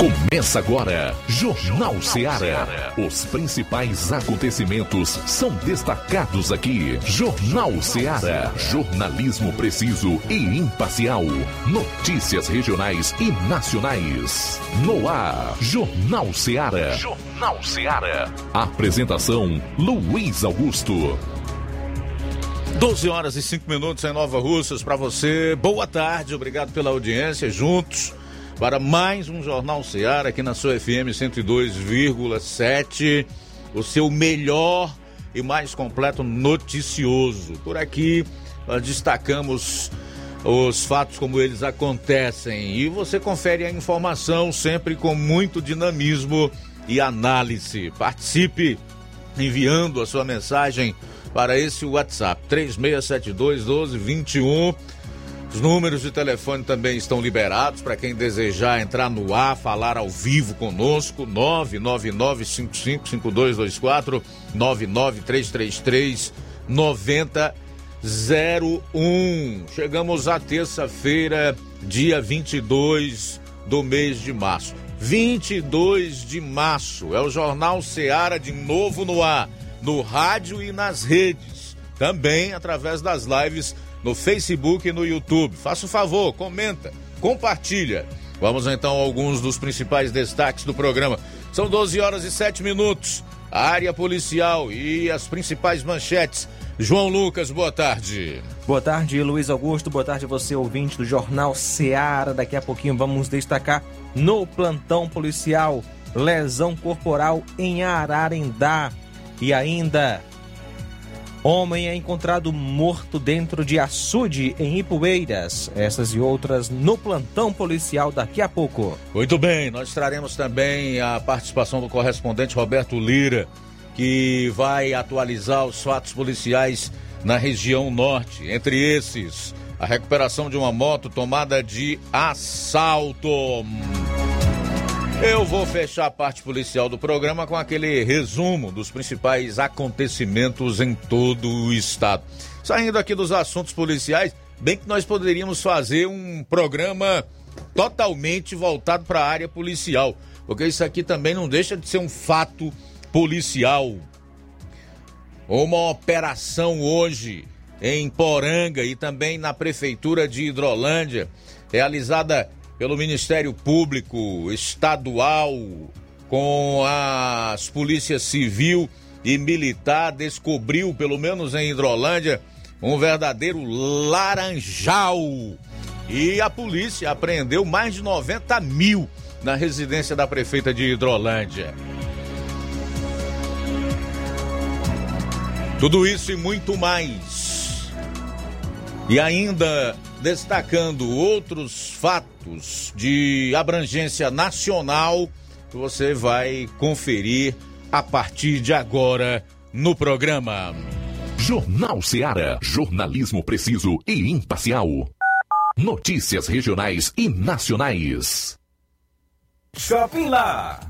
Começa agora, Jornal Ceará. Os principais acontecimentos são destacados aqui. Jornal Ceará. Jornalismo preciso e imparcial. Notícias regionais e nacionais. No ar, Jornal Ceará. Jornal Ceará. Apresentação: Luiz Augusto. 12 horas e 5 minutos em Nova Russas para você. Boa tarde, obrigado pela audiência. Juntos para mais um Jornal Seara aqui na sua FM 102,7. O seu melhor e mais completo noticioso. Por aqui nós destacamos os fatos como eles acontecem e você confere a informação sempre com muito dinamismo e análise. Participe enviando a sua mensagem para esse WhatsApp 3672 1221 os números de telefone também estão liberados para quem desejar entrar no ar, falar ao vivo conosco. 999555224 99333 9001. Chegamos à terça-feira, dia 22 do mês de março. 22 de março é o Jornal Seara de novo no ar, no rádio e nas redes. Também através das lives no Facebook e no YouTube. Faça o favor, comenta, compartilha. Vamos então a alguns dos principais destaques do programa. São 12 horas e 7 minutos. A área policial e as principais manchetes. João Lucas, boa tarde. Boa tarde, Luiz Augusto. Boa tarde você, ouvinte do Jornal Seara. Daqui a pouquinho vamos destacar no plantão policial lesão corporal em Ararendá. E ainda Homem é encontrado morto dentro de açude em Ipueiras. Essas e outras no plantão policial daqui a pouco. Muito bem, nós traremos também a participação do correspondente Roberto Lira, que vai atualizar os fatos policiais na região norte. Entre esses, a recuperação de uma moto tomada de assalto. Eu vou fechar a parte policial do programa com aquele resumo dos principais acontecimentos em todo o estado. Saindo aqui dos assuntos policiais, bem que nós poderíamos fazer um programa totalmente voltado para a área policial, porque isso aqui também não deixa de ser um fato policial. Uma operação hoje em Poranga e também na prefeitura de Hidrolândia, realizada pelo Ministério Público Estadual, com as polícias civil e militar, descobriu, pelo menos em Hidrolândia, um verdadeiro laranjal. E a polícia apreendeu mais de 90 mil na residência da prefeita de Hidrolândia. Tudo isso e muito mais. E ainda destacando outros fatos de abrangência nacional que você vai conferir a partir de agora no programa. Jornal Seara. Jornalismo preciso e imparcial. Notícias regionais e nacionais. Shopping Lá.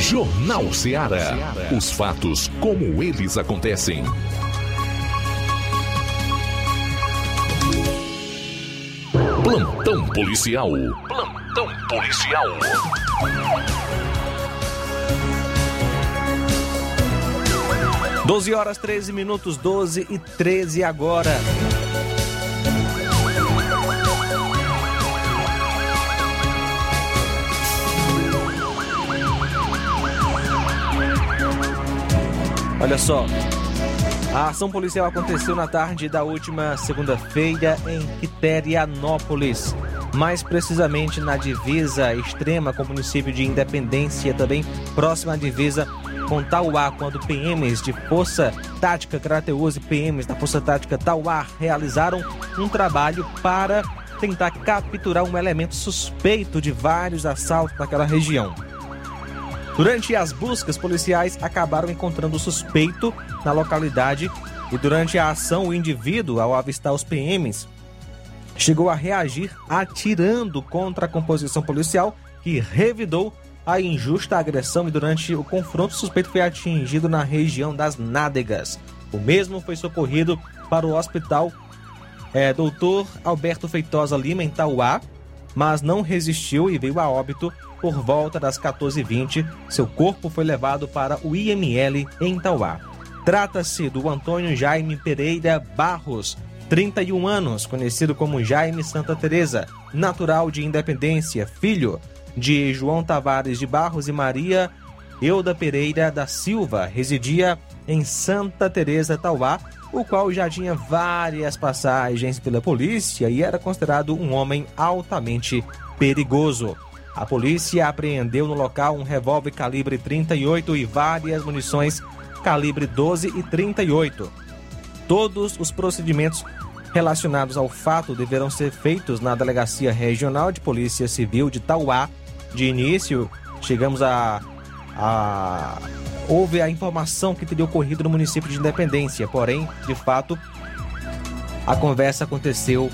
Jornal Ceará. Os fatos como eles acontecem. Plantão policial. Plantão policial. Doze horas 13 minutos, 12 e 13 agora. Olha só, a ação policial aconteceu na tarde da última segunda-feira em Quiterianópolis, mais precisamente na divisa extrema com o município de Independência, também próxima à divisa com Tauá, quando PMs de Força Tática Crateus e PMs da Força Tática Tauá realizaram um trabalho para tentar capturar um elemento suspeito de vários assaltos naquela região. Durante as buscas, policiais acabaram encontrando o suspeito na localidade e durante a ação, o indivíduo, ao avistar os PMs, chegou a reagir atirando contra a composição policial que revidou a injusta agressão e durante o confronto o suspeito foi atingido na região das nádegas. O mesmo foi socorrido para o hospital é, Dr. Alberto Feitosa Lima, em Tauá, mas não resistiu e veio a óbito por volta das 14h20. Seu corpo foi levado para o IML em Tauá. Trata-se do Antônio Jaime Pereira Barros, 31 anos, conhecido como Jaime Santa Teresa, natural de Independência, filho de João Tavares de Barros e Maria Euda Pereira da Silva, residia em Santa Teresa, Tauá, o qual já tinha várias passagens pela polícia e era considerado um homem altamente perigoso. A polícia apreendeu no local um revólver calibre 38 e várias munições calibre 12 e 38. Todos os procedimentos relacionados ao fato deverão ser feitos na Delegacia Regional de Polícia Civil de Tauá. De início, chegamos a, a houve a informação que teria ocorrido no município de Independência, porém, de fato, a conversa aconteceu,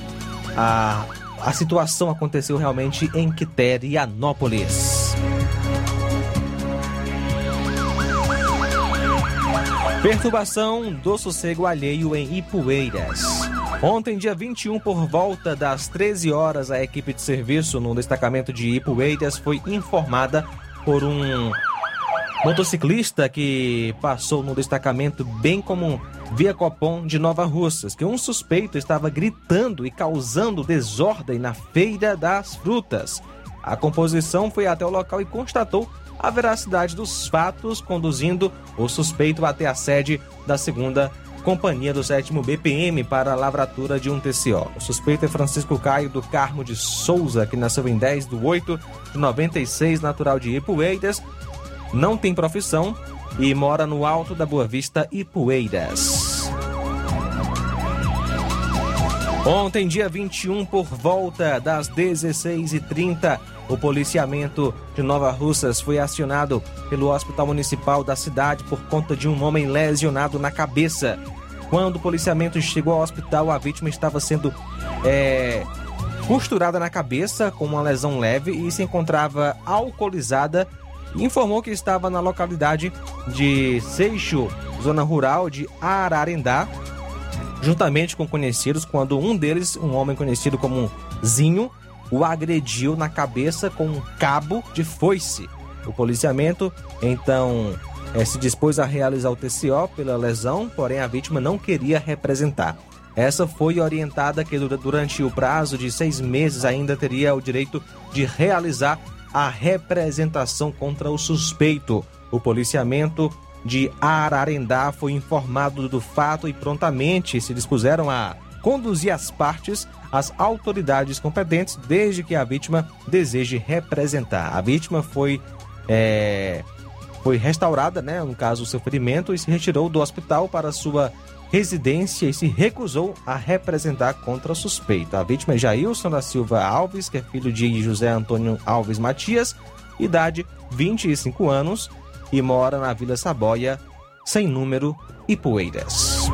a, a situação aconteceu realmente em Quiterianópolis. Perturbação do sossego alheio em Ipueiras. Ontem, dia 21, por volta das 13 horas, a equipe de serviço no destacamento de Ipueiras foi informada por um motociclista que passou no destacamento bem como via Copom de Nova Russas, que um suspeito estava gritando e causando desordem na Feira das Frutas. A composição foi até o local e constatou a veracidade dos fatos, conduzindo o suspeito até a sede da segunda Companhia do 7 BPM para a lavratura de um TCO. O suspeito é Francisco Caio do Carmo de Souza, que nasceu em 10 de 8 de 96, natural de Ipueiras, não tem profissão e mora no Alto da Boa Vista, Ipueiras. Ontem, dia 21, por volta das 16h30, o policiamento de Nova Russas foi acionado pelo Hospital Municipal da cidade por conta de um homem lesionado na cabeça. Quando o policiamento chegou ao hospital, a vítima estava sendo é, costurada na cabeça com uma lesão leve e se encontrava alcoolizada informou que estava na localidade de Seixo, zona rural de Ararendá, juntamente com conhecidos, quando um deles, um homem conhecido como Zinho, o agrediu na cabeça com um cabo de foice. O policiamento então é, se dispôs a realizar o TCO pela lesão, porém a vítima não queria representar. Essa foi orientada que durante o prazo de seis meses ainda teria o direito de realizar a representação contra o suspeito. O policiamento de Ararendá foi informado do fato e prontamente se dispuseram a conduzir as partes às autoridades competentes, desde que a vítima deseje representar. A vítima foi, é, foi restaurada, né, no caso, o seu ferimento, e se retirou do hospital para sua residência e se recusou a representar contra o suspeito. A vítima é Jailson da Silva Alves, que é filho de José Antônio Alves Matias, idade 25 anos e mora na Vila Saboia, sem número e Poeiras.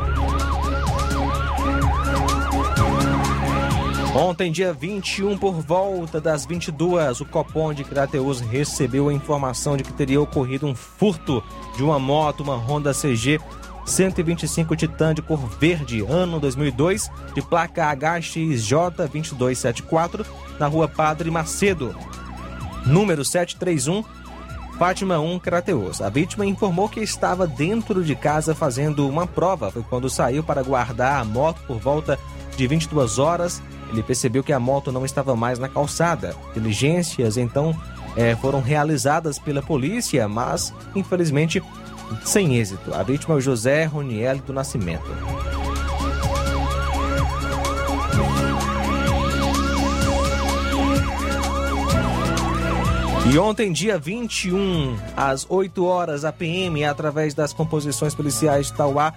Ontem, dia 21, por volta das 22, o Copom de Crateus recebeu a informação de que teria ocorrido um furto de uma moto, uma Honda CG 125 Titan de cor verde, ano 2002, de placa HXJ2274, na rua Padre Macedo, número 731, Fátima 1, Crateus. A vítima informou que estava dentro de casa fazendo uma prova. Foi quando saiu para guardar a moto por volta de 22 horas. Ele percebeu que a moto não estava mais na calçada. Diligências então é, foram realizadas pela polícia, mas infelizmente sem êxito. A vítima é o José Roniel do Nascimento. E ontem, dia 21, às 8 horas, a PM, através das composições policiais de Tauá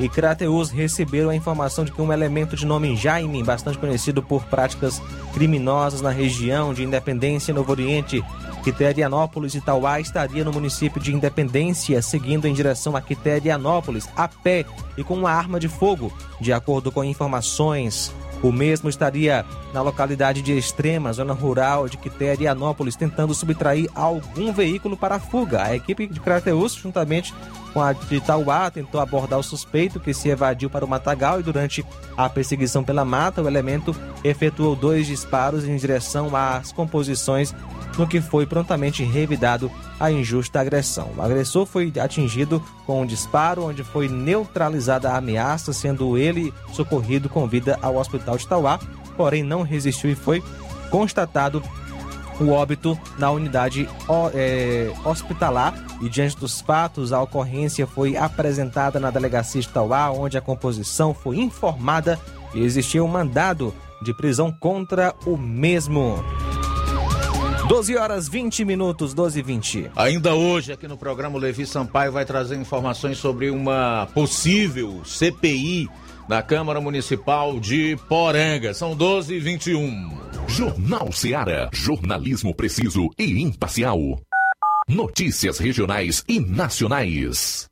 e Crateus, receberam a informação de que um elemento de nome Jaime, bastante conhecido por práticas criminosas na região de Independência e Novo Oriente, Quiterianópolis e Tauá estaria no município de Independência, seguindo em direção a Quiterianópolis, a pé e com uma arma de fogo. De acordo com informações O mesmo estaria na localidade de Extrema, zona rural de Quiterianópolis, tentando subtrair algum veículo para a fuga. A equipe de Crateus, juntamente com a de Tauá, tentou abordar o suspeito que se evadiu para o Matagal e durante a perseguição pela mata, o elemento efetuou dois disparos em direção às composições, no que foi prontamente revidado a injusta agressão. O agressor foi atingido com um disparo, onde foi neutralizada a ameaça, sendo ele socorrido com vida ao hospital de Tauá, porém não resistiu e foi constatado o óbito na unidade é, hospitalar e diante dos fatos a ocorrência foi apresentada na delegacia de Tauá, onde a composição foi informada e existia um mandado de prisão contra o mesmo. 12 horas 20 minutos, 12 e 20. Ainda hoje, aqui no programa, o Levi Sampaio vai trazer informações sobre uma possível CPI na Câmara Municipal de Poranga. São 12 e 21. Jornal Seara. Jornalismo preciso e imparcial. Notícias regionais e nacionais.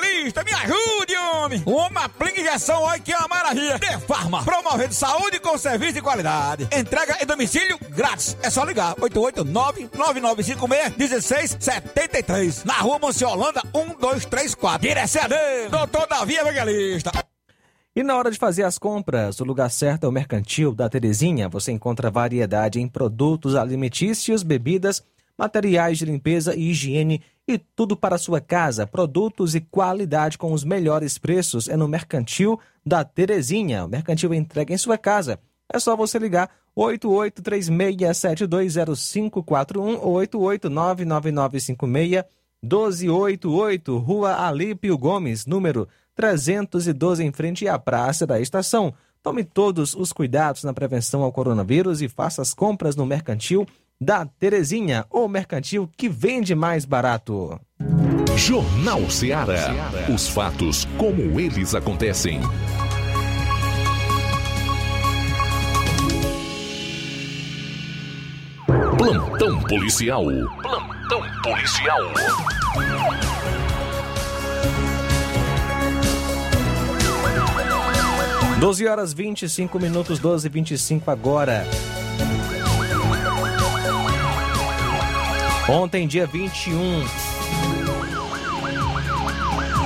me ajude, homem. Uma aplica injeção, olha que é uma maravilha. De Farma, promovendo saúde com serviço de qualidade. Entrega em domicílio grátis. É só ligar, 889-9956-1673. Na rua Monsiolanda, 1234. Direção a doutor Davi Evangelista. E na hora de fazer as compras, o lugar certo é o Mercantil da Terezinha. Você encontra variedade em produtos alimentícios, bebidas, materiais de limpeza e higiene e tudo para sua casa. Produtos e qualidade com os melhores preços é no Mercantil da Terezinha. O Mercantil entrega em sua casa. É só você ligar 8836720541 ou 88999561288, Rua Alípio Gomes, número 312 em frente à Praça da Estação. Tome todos os cuidados na prevenção ao coronavírus e faça as compras no Mercantil da Terezinha, o mercantil que vende mais barato. Jornal Ceará. Os fatos como eles acontecem. Plantão policial. Plantão policial. 12 horas 25 minutos, 12 e 25 agora. Ontem, dia 21,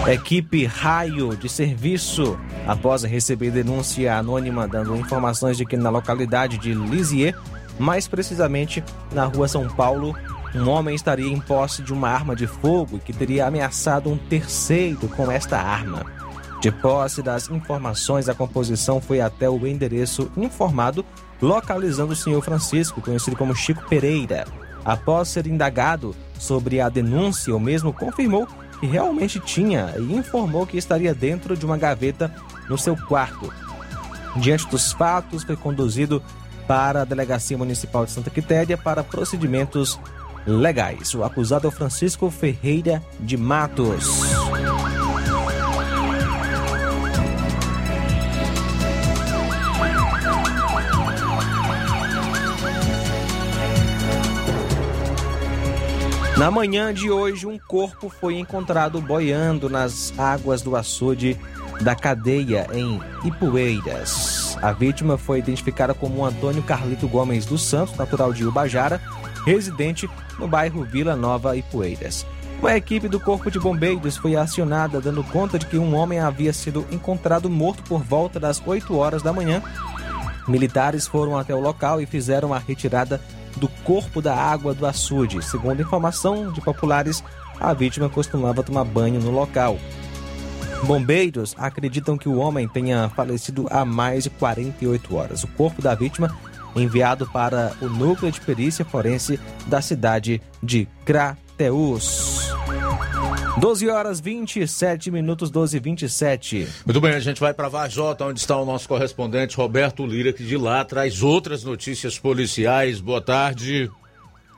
equipe Raio de Serviço, após receber denúncia anônima dando informações de que na localidade de Lisieux, mais precisamente na rua São Paulo, um homem estaria em posse de uma arma de fogo e que teria ameaçado um terceiro com esta arma. De posse das informações, a composição foi até o endereço informado, localizando o senhor Francisco, conhecido como Chico Pereira. Após ser indagado sobre a denúncia, o mesmo confirmou que realmente tinha e informou que estaria dentro de uma gaveta no seu quarto. Diante dos fatos, foi conduzido para a Delegacia Municipal de Santa Quitéria para procedimentos legais. O acusado é o Francisco Ferreira de Matos. Na manhã de hoje, um corpo foi encontrado boiando nas águas do açude da cadeia em Ipueiras. A vítima foi identificada como Antônio Carlito Gomes dos Santos, natural de Ubajara, residente no bairro Vila Nova Ipueiras. Uma equipe do Corpo de Bombeiros foi acionada dando conta de que um homem havia sido encontrado morto por volta das 8 horas da manhã. Militares foram até o local e fizeram a retirada do corpo da água do açude. Segundo informação de populares, a vítima costumava tomar banho no local. Bombeiros acreditam que o homem tenha falecido há mais de 48 horas. O corpo da vítima enviado para o núcleo de perícia forense da cidade de Crateus. 12 horas 27 minutos, 12 e 27. Muito bem, a gente vai para Vajota, onde está o nosso correspondente Roberto Lira, que de lá traz outras notícias policiais. Boa tarde.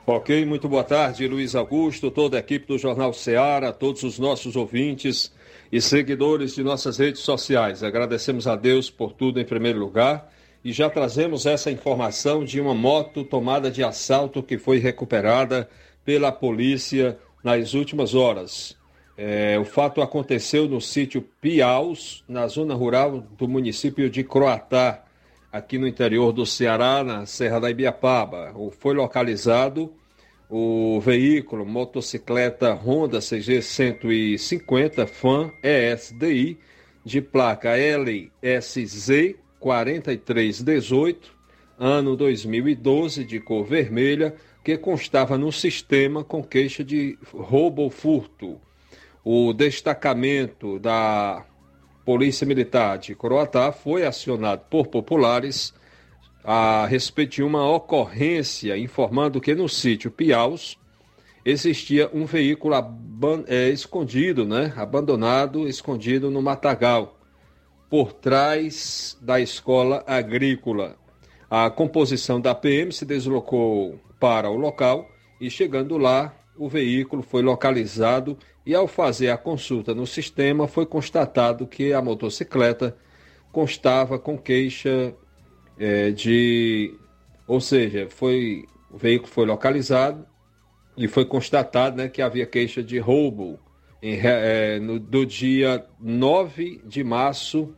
Ok, muito boa tarde, Luiz Augusto, toda a equipe do Jornal Ceará, todos os nossos ouvintes e seguidores de nossas redes sociais. Agradecemos a Deus por tudo em primeiro lugar e já trazemos essa informação de uma moto tomada de assalto que foi recuperada pela polícia nas últimas horas. É, o fato aconteceu no sítio Piaus, na zona rural do município de Croatá, aqui no interior do Ceará, na Serra da Ibiapaba. Foi localizado o veículo motocicleta Honda CG 150 FAN ESDI de placa LSZ 4318, ano 2012, de cor vermelha, que constava no sistema com queixa de roubo ou furto o destacamento da Polícia Militar de Coroatá foi acionado por populares a respeito de uma ocorrência informando que no sítio Piaus existia um veículo é, escondido, né? abandonado, escondido no matagal, por trás da escola agrícola. A composição da PM se deslocou para o local e, chegando lá, o veículo foi localizado e, ao fazer a consulta no sistema, foi constatado que a motocicleta constava com queixa é, de. Ou seja, foi, o veículo foi localizado e foi constatado né, que havia queixa de roubo em, é, no, do dia 9 de março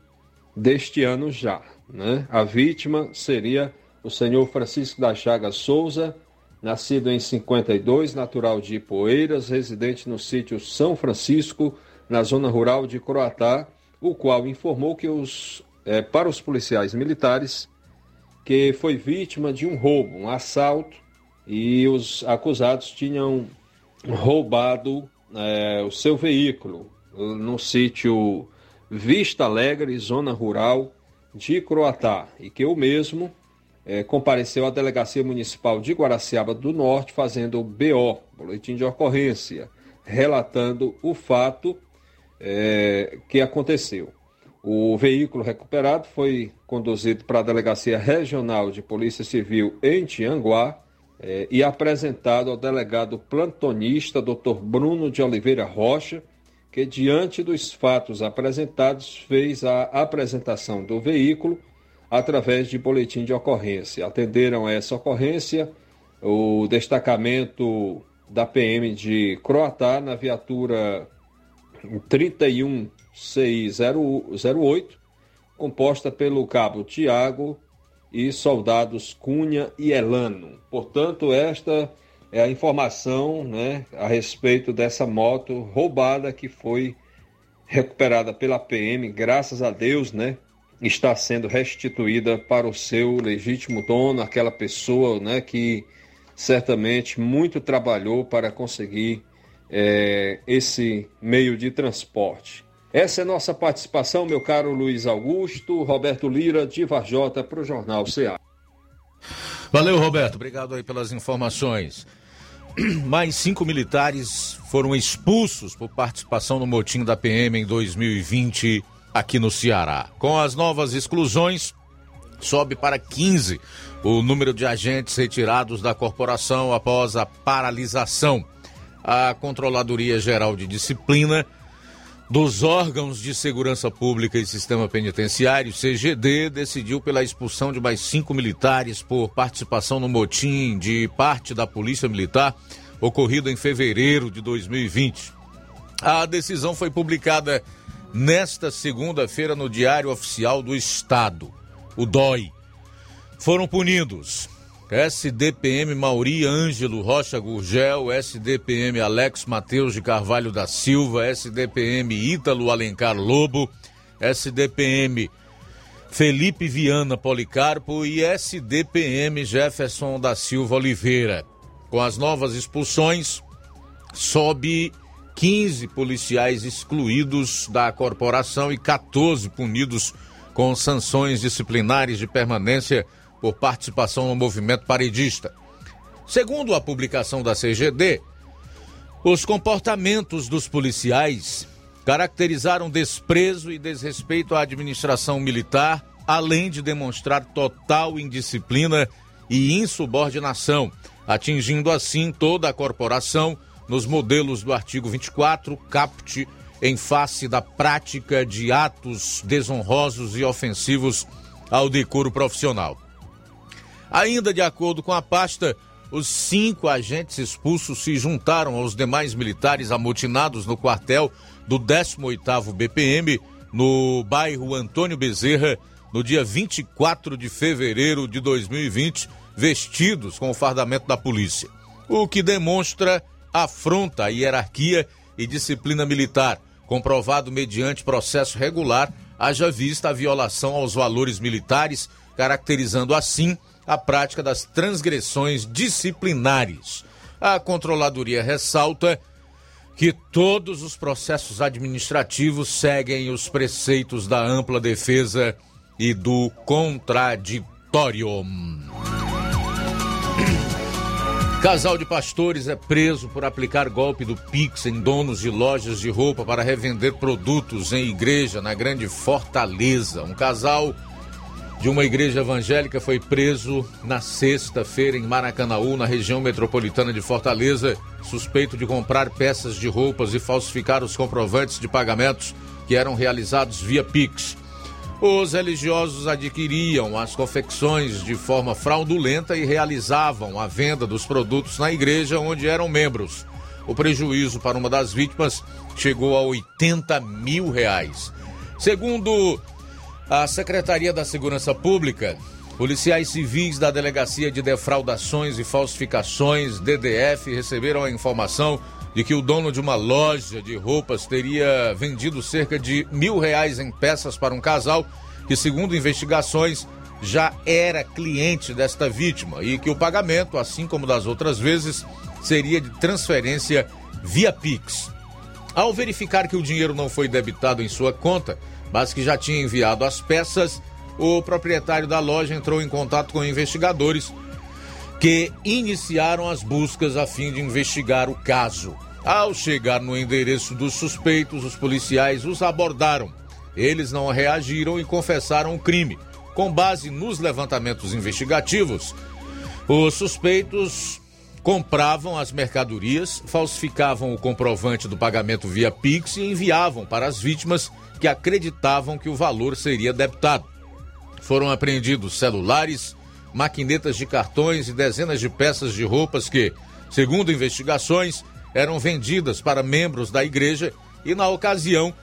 deste ano já. Né? A vítima seria o senhor Francisco da Chaga Souza, nascido em 52, natural de Ipoeiras, residente no sítio São Francisco, na zona rural de Croatá, o qual informou que os, é, para os policiais militares que foi vítima de um roubo, um assalto e os acusados tinham roubado é, o seu veículo no sítio Vista Alegre, zona rural de Croatá, e que o mesmo é, compareceu à Delegacia Municipal de Guaraciaba do Norte fazendo o BO, boletim de ocorrência, relatando o fato é, que aconteceu. O veículo recuperado foi conduzido para a Delegacia Regional de Polícia Civil em Tianguá, é, e apresentado ao delegado plantonista Dr. Bruno de Oliveira Rocha, que, diante dos fatos apresentados, fez a apresentação do veículo através de boletim de ocorrência. Atenderam a essa ocorrência o destacamento da PM de Croatá na viatura 31 CI 08, composta pelo cabo Tiago e soldados Cunha e Elano. Portanto, esta é a informação né, a respeito dessa moto roubada que foi recuperada pela PM, graças a Deus, né? Está sendo restituída para o seu legítimo dono, aquela pessoa né, que certamente muito trabalhou para conseguir é, esse meio de transporte. Essa é nossa participação, meu caro Luiz Augusto, Roberto Lira, de Varjota, para o Jornal CA. Valeu, Roberto. Obrigado aí pelas informações. Mais cinco militares foram expulsos por participação no motim da PM em 2020 aqui no Ceará. Com as novas exclusões, sobe para 15 o número de agentes retirados da corporação após a paralisação. A Controladoria Geral de Disciplina dos órgãos de segurança pública e sistema penitenciário, CGD, decidiu pela expulsão de mais cinco militares por participação no motim de parte da Polícia Militar ocorrido em fevereiro de 2020. A decisão foi publicada nesta segunda-feira no Diário Oficial do Estado, o DOI. Foram punidos SDPM Mauri Ângelo Rocha Gurgel, SDPM Alex Mateus de Carvalho da Silva, SDPM Ítalo Alencar Lobo, SDPM Felipe Viana Policarpo e SDPM Jefferson da Silva Oliveira. Com as novas expulsões, sobe 15 policiais excluídos da corporação e 14 punidos com sanções disciplinares de permanência por participação no movimento paredista. Segundo a publicação da CGD, os comportamentos dos policiais caracterizaram desprezo e desrespeito à administração militar, além de demonstrar total indisciplina e insubordinação, atingindo assim toda a corporação nos modelos do artigo 24, caput, em face da prática de atos desonrosos e ofensivos ao decoro profissional. Ainda de acordo com a pasta, os cinco agentes expulsos se juntaram aos demais militares amotinados no quartel do 18º BPM, no bairro Antônio Bezerra, no dia 24 de fevereiro de 2020, vestidos com o fardamento da polícia. O que demonstra afronta à hierarquia e disciplina militar, comprovado mediante processo regular, haja vista a violação aos valores militares, caracterizando assim a prática das transgressões disciplinares. A controladoria ressalta que todos os processos administrativos seguem os preceitos da ampla defesa e do contraditório. Casal de pastores é preso por aplicar golpe do Pix em donos de lojas de roupa para revender produtos em igreja na Grande Fortaleza. Um casal de uma igreja evangélica foi preso na sexta-feira em Maracanaú, na região metropolitana de Fortaleza, suspeito de comprar peças de roupas e falsificar os comprovantes de pagamentos que eram realizados via Pix. Os religiosos adquiriam as confecções de forma fraudulenta e realizavam a venda dos produtos na igreja onde eram membros. O prejuízo para uma das vítimas chegou a 80 mil reais. Segundo a Secretaria da Segurança Pública, policiais civis da Delegacia de Defraudações e Falsificações, DDF, receberam a informação de que o dono de uma loja de roupas teria vendido cerca de mil reais em peças para um casal que, segundo investigações, já era cliente desta vítima e que o pagamento, assim como das outras vezes, seria de transferência via Pix. Ao verificar que o dinheiro não foi debitado em sua conta, mas que já tinha enviado as peças, o proprietário da loja entrou em contato com investigadores que iniciaram as buscas a fim de investigar o caso. Ao chegar no endereço dos suspeitos, os policiais os abordaram. Eles não reagiram e confessaram o crime. Com base nos levantamentos investigativos, os suspeitos compravam as mercadorias, falsificavam o comprovante do pagamento via Pix e enviavam para as vítimas que acreditavam que o valor seria debitado. Foram apreendidos celulares, maquinetas de cartões e dezenas de peças de roupas que, segundo investigações, eram vendidas para membros da igreja e, na ocasião,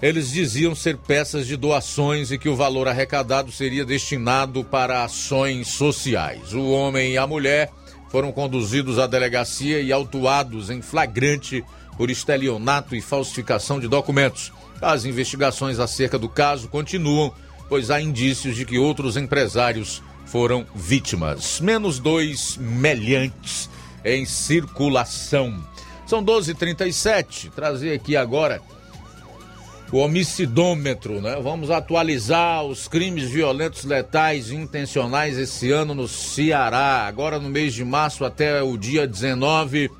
eles diziam ser peças de doações e que o valor arrecadado seria destinado para ações sociais. O homem e a mulher foram conduzidos à delegacia e autuados em flagrante por estelionato e falsificação de documentos. As investigações acerca do caso continuam, pois há indícios de que outros empresários foram vítimas. Menos dois meliantes em circulação. São 12h37. Trazer aqui agora o homicidômetro, né? Vamos atualizar os crimes violentos, letais e intencionais esse ano no Ceará. Agora no mês de março até o dia 19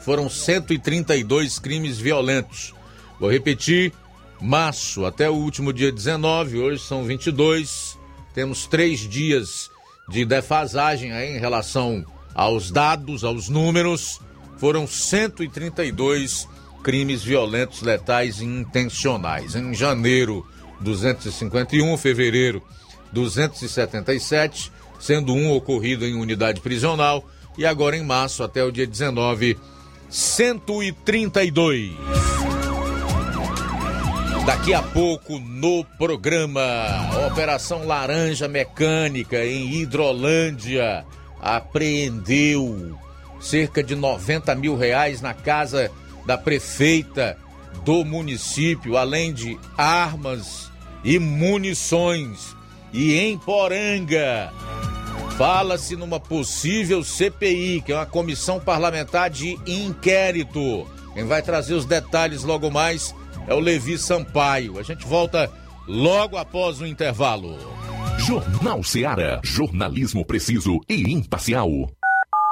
foram 132 crimes violentos. Vou repetir, março até o último dia 19, hoje são 22. Temos três dias de defasagem aí em relação aos dados, aos números foram 132 crimes violentos, letais e intencionais. Em janeiro, 251, fevereiro, 277, sendo um ocorrido em unidade prisional, e agora em março, até o dia 19, 132. Daqui a pouco no programa, Operação Laranja Mecânica em Hidrolândia apreendeu cerca de 90 mil reais na casa da prefeita do município, além de armas e munições. E em Poranga, fala-se numa possível CPI, que é uma comissão parlamentar de inquérito. Quem vai trazer os detalhes logo mais é o Levi Sampaio. A gente volta logo após o intervalo. Jornal Seara. Jornalismo preciso e imparcial.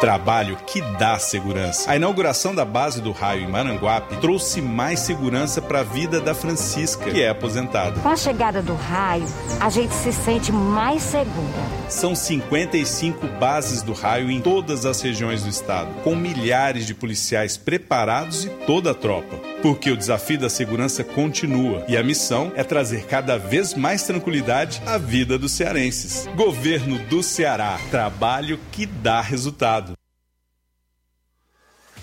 Trabalho que dá segurança. A inauguração da base do raio em Maranguape trouxe mais segurança para a vida da Francisca, que é aposentada. Com a chegada do raio, a gente se sente mais segura. São 55 bases do raio em todas as regiões do estado, com milhares de policiais preparados e toda a tropa. Porque o desafio da segurança continua e a missão é trazer cada vez mais tranquilidade à vida dos cearenses. Governo do Ceará. Trabalho que dá resultado.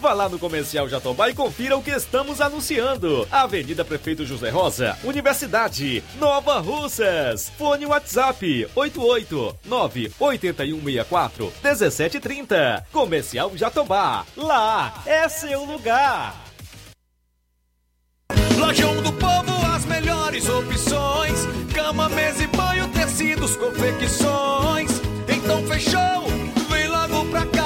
Vá lá no Comercial Jatobá e confira o que estamos anunciando. Avenida Prefeito José Rosa, Universidade, Nova Russas. Fone WhatsApp 889-8164 1730. Comercial Jatobá. Lá é seu lugar. Lojão do Povo, as melhores opções: cama, mesa e banho, tecidos, confecções. Então fechou, vem logo pra cá.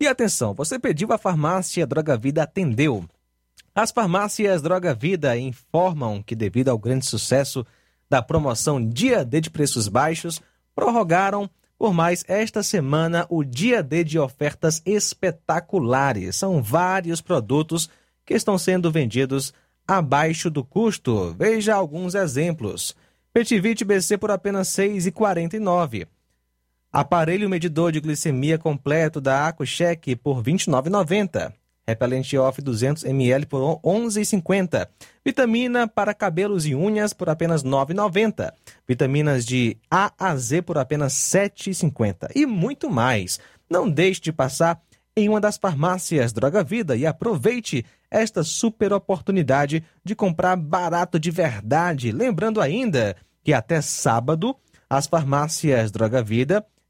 E atenção, você pediu a farmácia Droga Vida atendeu. As farmácias Droga Vida informam que, devido ao grande sucesso da promoção Dia D de preços baixos, prorrogaram por mais esta semana o Dia D de ofertas espetaculares. São vários produtos que estão sendo vendidos abaixo do custo. Veja alguns exemplos. Petivite BC por apenas R$ 6,49. Aparelho medidor de glicemia completo da AcuCheck por R$ 29,90. Repelente off 200ml por R$ 11,50. Vitamina para cabelos e unhas por apenas R$ 9,90. Vitaminas de A a Z por apenas R$ 7,50. E muito mais. Não deixe de passar em uma das farmácias Droga Vida e aproveite esta super oportunidade de comprar barato de verdade. Lembrando ainda que até sábado as farmácias Droga Vida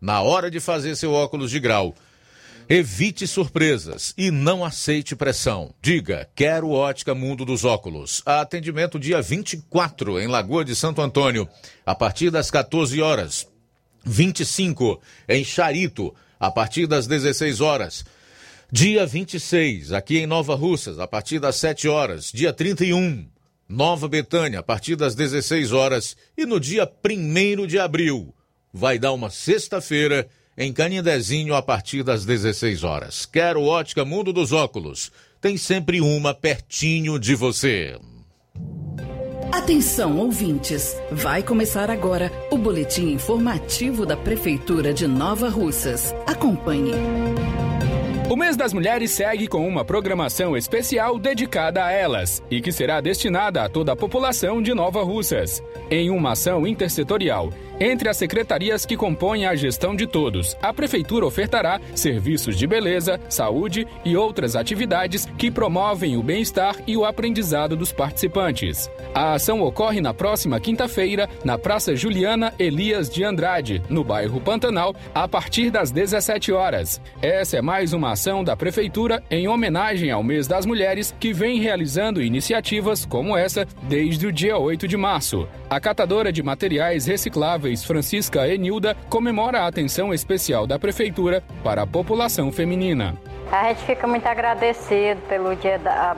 na hora de fazer seu óculos de grau. Evite surpresas e não aceite pressão. Diga, quero ótica Mundo dos Óculos. Atendimento dia 24 em Lagoa de Santo Antônio, a partir das 14 horas. 25 em Charito, a partir das 16 horas. Dia 26, aqui em Nova Russas, a partir das 7 horas. Dia 31, Nova Betânia, a partir das 16 horas. E no dia 1 de abril, vai dar uma sexta-feira em Canindezinho a partir das 16 horas. Quero ótica Mundo dos Óculos. Tem sempre uma pertinho de você. Atenção, ouvintes! Vai começar agora o boletim informativo da Prefeitura de Nova Russas. Acompanhe. O mês das mulheres segue com uma programação especial dedicada a elas e que será destinada a toda a população de Nova Russas. Em uma ação intersetorial entre as secretarias que compõem a gestão de todos, a Prefeitura ofertará serviços de beleza, saúde e outras atividades que promovem o bem-estar e o aprendizado dos participantes. A ação ocorre na próxima quinta-feira, na Praça Juliana Elias de Andrade, no bairro Pantanal, a partir das 17 horas. Essa é mais uma ação da Prefeitura em homenagem ao mês das mulheres, que vem realizando iniciativas como essa desde o dia 8 de março. A catadora de materiais recicláveis Francisca Enilda comemora a atenção especial da Prefeitura para a população feminina. A gente fica muito agradecido pelo dia da,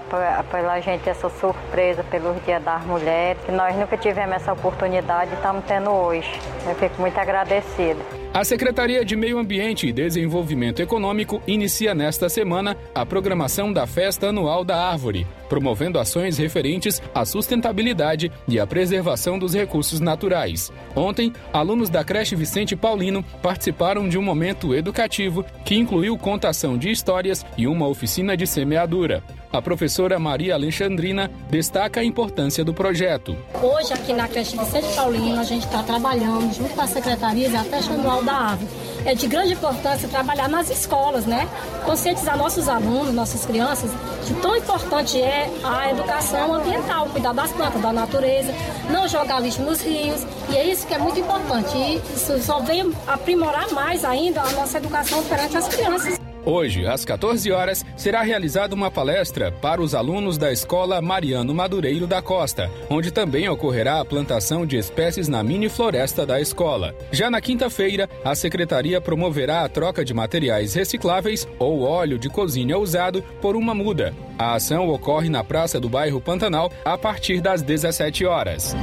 pela gente essa surpresa pelo Dia das Mulheres, que nós nunca tivemos essa oportunidade e estamos tendo hoje. Eu fico muito agradecido. A Secretaria de Meio Ambiente e Desenvolvimento Econômico inicia nesta semana a programação da Festa Anual da Árvore, promovendo ações referentes à sustentabilidade e à preservação dos recursos naturais. Ontem, alunos da creche Vicente Paulino participaram de um momento educativo que incluiu contação de histórias e uma oficina de semeadura. A professora Maria Alexandrina destaca a importância do projeto. Hoje, aqui na creche Vicente Paulino, a gente está trabalhando junto com a Secretaria e a Festa Anual da Ave. É de grande importância trabalhar nas escolas, né? Conscientizar nossos alunos, nossas crianças, de tão importante é a educação ambiental, cuidar das plantas, da natureza, não jogar lixo nos rios. E é isso que é muito importante. E isso só vem aprimorar mais ainda a nossa educação perante as crianças. Hoje, às 14 horas, será realizada uma palestra para os alunos da Escola Mariano Madureiro da Costa, onde também ocorrerá a plantação de espécies na mini floresta da escola. Já na quinta-feira, a secretaria promoverá a troca de materiais recicláveis ou óleo de cozinha usado por uma muda. A ação ocorre na Praça do Bairro Pantanal a partir das 17 horas.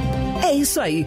É isso aí.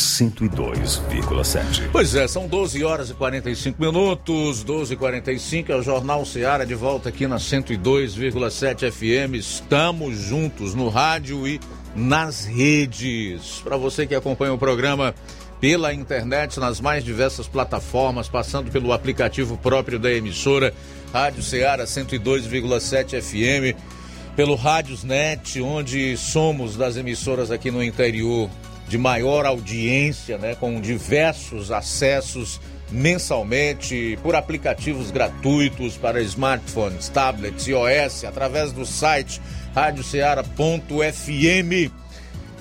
102,7. Pois é, são 12 horas e 45 minutos, 12 e 45 é o Jornal Seara de volta aqui na 102,7 FM. Estamos juntos no rádio e nas redes. Para você que acompanha o programa pela internet, nas mais diversas plataformas, passando pelo aplicativo próprio da emissora, Rádio Ceará 102,7 FM, pelo Rádiosnet, onde somos das emissoras aqui no interior de maior audiência, né, com diversos acessos mensalmente por aplicativos gratuitos para smartphones, tablets iOS através do site radioceara.fm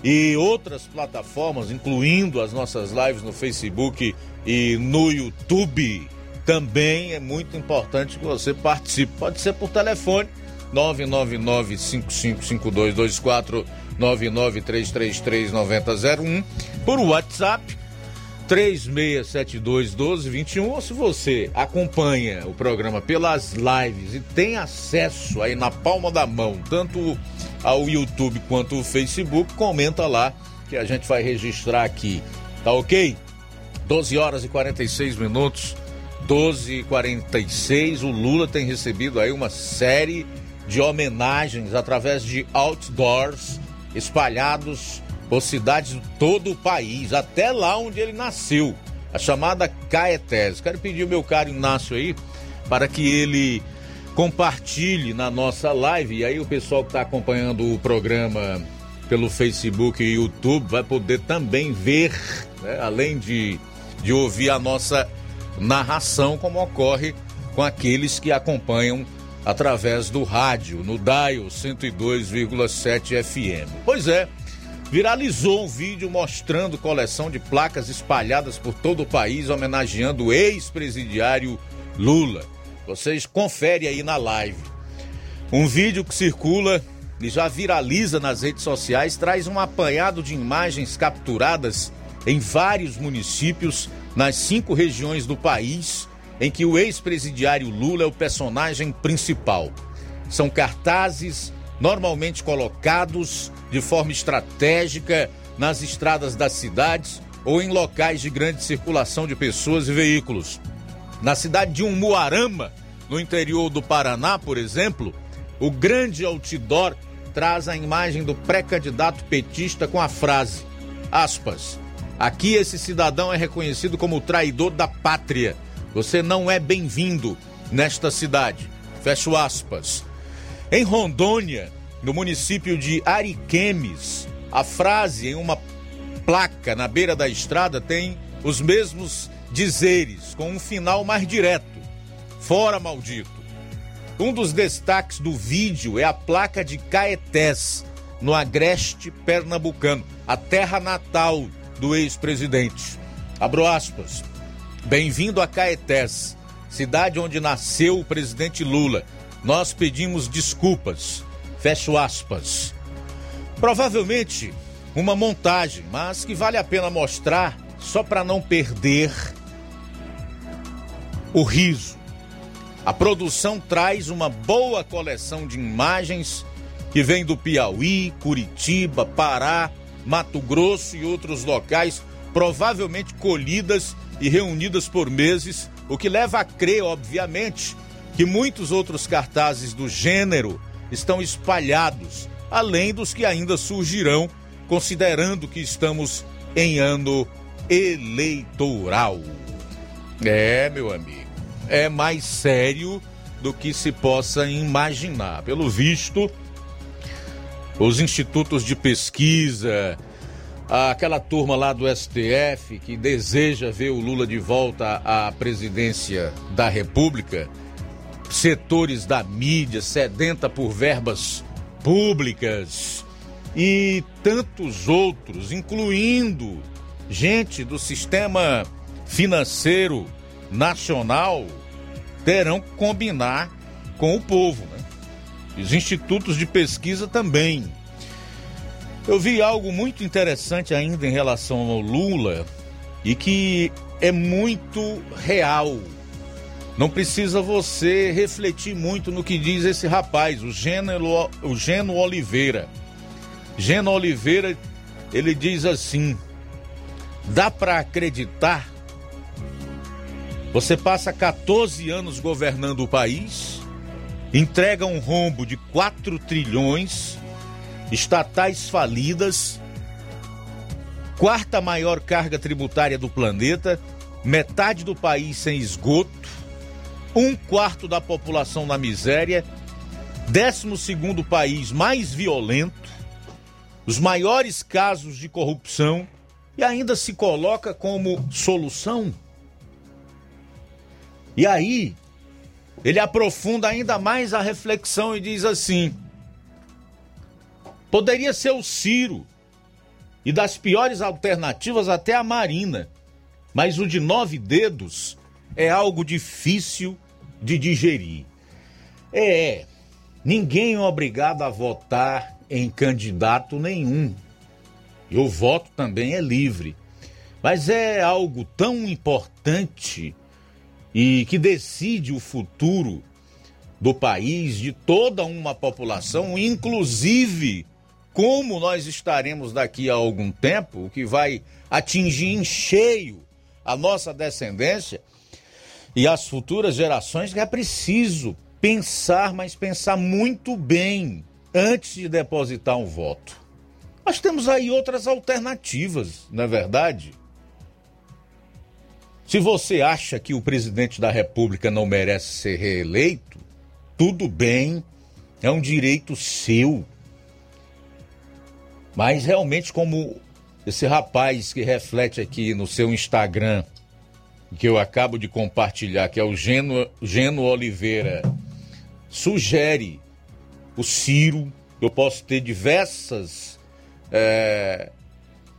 e outras plataformas, incluindo as nossas lives no Facebook e no YouTube. Também é muito importante que você participe. Pode ser por telefone 999 555224 993339001 por WhatsApp 36721221 ou se você acompanha o programa pelas lives e tem acesso aí na palma da mão, tanto ao YouTube quanto ao Facebook, comenta lá que a gente vai registrar aqui. Tá OK? 12 horas e 46 minutos. 12 e 46, o Lula tem recebido aí uma série de homenagens através de outdoors espalhados por cidades de todo o país, até lá onde ele nasceu, a chamada Caetés. Quero pedir o meu caro Inácio aí para que ele compartilhe na nossa live e aí o pessoal que está acompanhando o programa pelo Facebook e YouTube vai poder também ver, né, além de, de ouvir a nossa narração, como ocorre com aqueles que acompanham através do rádio, no Dial 102,7 FM. Pois é, viralizou um vídeo mostrando coleção de placas espalhadas por todo o país homenageando o ex-presidiário Lula. Vocês conferem aí na live. Um vídeo que circula e já viraliza nas redes sociais traz um apanhado de imagens capturadas em vários municípios nas cinco regiões do país em que o ex-presidiário Lula é o personagem principal. São cartazes normalmente colocados de forma estratégica nas estradas das cidades ou em locais de grande circulação de pessoas e veículos. Na cidade de Umuarama, no interior do Paraná, por exemplo, o grande outdoor traz a imagem do pré-candidato petista com a frase: aspas, aqui esse cidadão é reconhecido como o traidor da pátria você não é bem-vindo nesta cidade. Fecho aspas. Em Rondônia, no município de Ariquemes, a frase em uma placa na beira da estrada tem os mesmos dizeres, com um final mais direto: Fora maldito. Um dos destaques do vídeo é a placa de Caetés, no Agreste Pernambucano, a terra natal do ex-presidente. Abro aspas. Bem-vindo a Caetés, cidade onde nasceu o presidente Lula. Nós pedimos desculpas. Fecho aspas. Provavelmente uma montagem, mas que vale a pena mostrar só para não perder o riso. A produção traz uma boa coleção de imagens que vem do Piauí, Curitiba, Pará, Mato Grosso e outros locais, provavelmente colhidas e reunidas por meses, o que leva a crer, obviamente, que muitos outros cartazes do gênero estão espalhados, além dos que ainda surgirão, considerando que estamos em ano eleitoral. É, meu amigo, é mais sério do que se possa imaginar. Pelo visto, os institutos de pesquisa, aquela turma lá do STF que deseja ver o Lula de volta à presidência da República, setores da mídia sedenta por verbas públicas e tantos outros, incluindo gente do sistema financeiro nacional, terão que combinar com o povo. Né? Os institutos de pesquisa também. Eu vi algo muito interessante ainda em relação ao Lula e que é muito real. Não precisa você refletir muito no que diz esse rapaz, o Geno, o Geno Oliveira. Geno Oliveira, ele diz assim: dá para acreditar? Você passa 14 anos governando o país, entrega um rombo de 4 trilhões, estatais falidas, quarta maior carga tributária do planeta, metade do país sem esgoto, um quarto da população na miséria, décimo segundo país mais violento, os maiores casos de corrupção e ainda se coloca como solução. E aí, ele aprofunda ainda mais a reflexão e diz assim: poderia ser o Ciro, e das piores alternativas até a Marina, mas o de nove dedos é algo difícil de digerir. É, ninguém é obrigado a votar em candidato nenhum. E o voto também é livre. Mas é algo tão importante e que decide o futuro do país, de toda uma população, inclusive como nós estaremos daqui a algum tempo, o que vai atingir em cheio a nossa descendência e as futuras gerações, é preciso pensar, mas pensar muito bem antes de depositar um voto. Nós temos aí outras alternativas, não é verdade? Se você acha que o presidente da República não merece ser reeleito, tudo bem, é um direito seu. Mas realmente, como esse rapaz que reflete aqui no seu Instagram, que eu acabo de compartilhar, que é o Geno, Geno Oliveira, sugere o Ciro. Eu posso ter diversas é,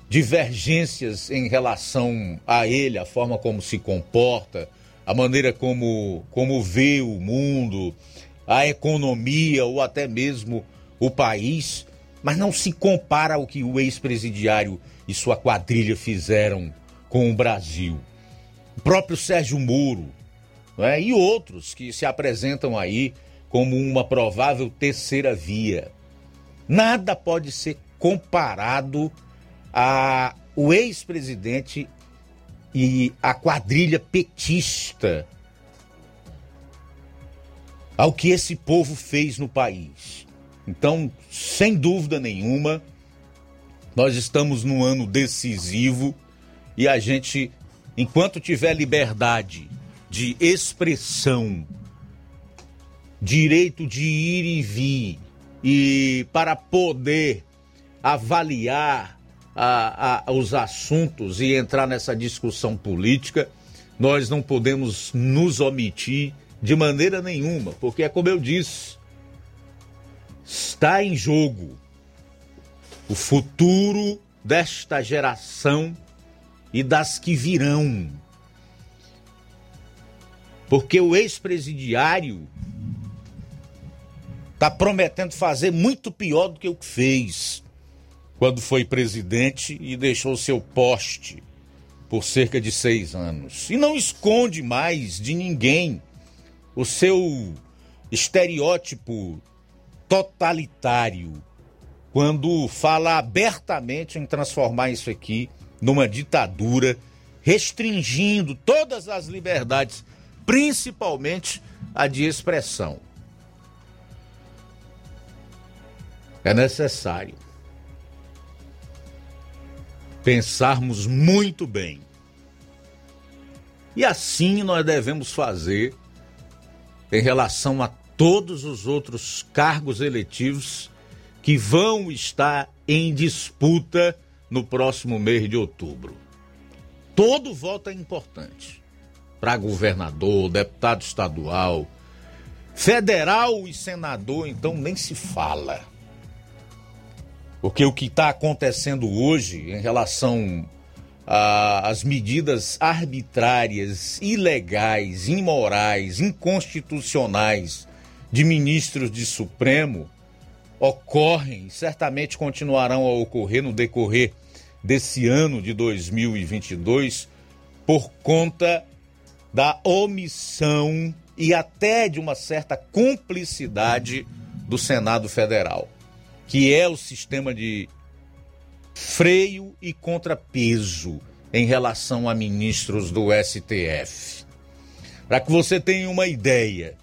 divergências em relação a ele, a forma como se comporta, a maneira como, como vê o mundo, a economia ou até mesmo o país, mas não se compara ao que o ex-presidiário e sua quadrilha fizeram com o Brasil o próprio Sérgio Moro é? e outros que se apresentam aí como uma provável terceira via. Nada pode ser comparado a o ex-presidente e a quadrilha petista ao que esse povo fez no país. Então, sem dúvida nenhuma, nós estamos num ano decisivo e a gente enquanto tiver liberdade de expressão, direito de ir e vir, e para poder avaliar a, a, os assuntos e entrar nessa discussão política, nós não podemos nos omitir de maneira nenhuma, porque é como eu disse, está em jogo o futuro desta geração e das que virão. Porque o ex-presidiário está prometendo fazer muito pior do que o que fez quando foi presidente e deixou seu poste por cerca de seis anos. E não esconde mais de ninguém o seu estereótipo totalitário quando fala abertamente em transformar isso aqui numa ditadura restringindo todas as liberdades, principalmente a de expressão. É necessário pensarmos muito bem. E assim nós devemos fazer em relação a todos os outros cargos eletivos que vão estar em disputa no próximo mês de outubro. Todo voto é importante. Para governador, deputado estadual, federal e senador, então nem se fala. Porque o que está acontecendo hoje em relação às medidas arbitrárias, ilegais, imorais, inconstitucionais de ministros de Supremo ocorrem e certamente continuarão a ocorrer no decorrer desse ano de 2022 por conta da omissão e até de uma certa cumplicidade do Senado Federal, que é o sistema de freio e contrapeso em relação a ministros do STF. Para que você tenha uma ideia,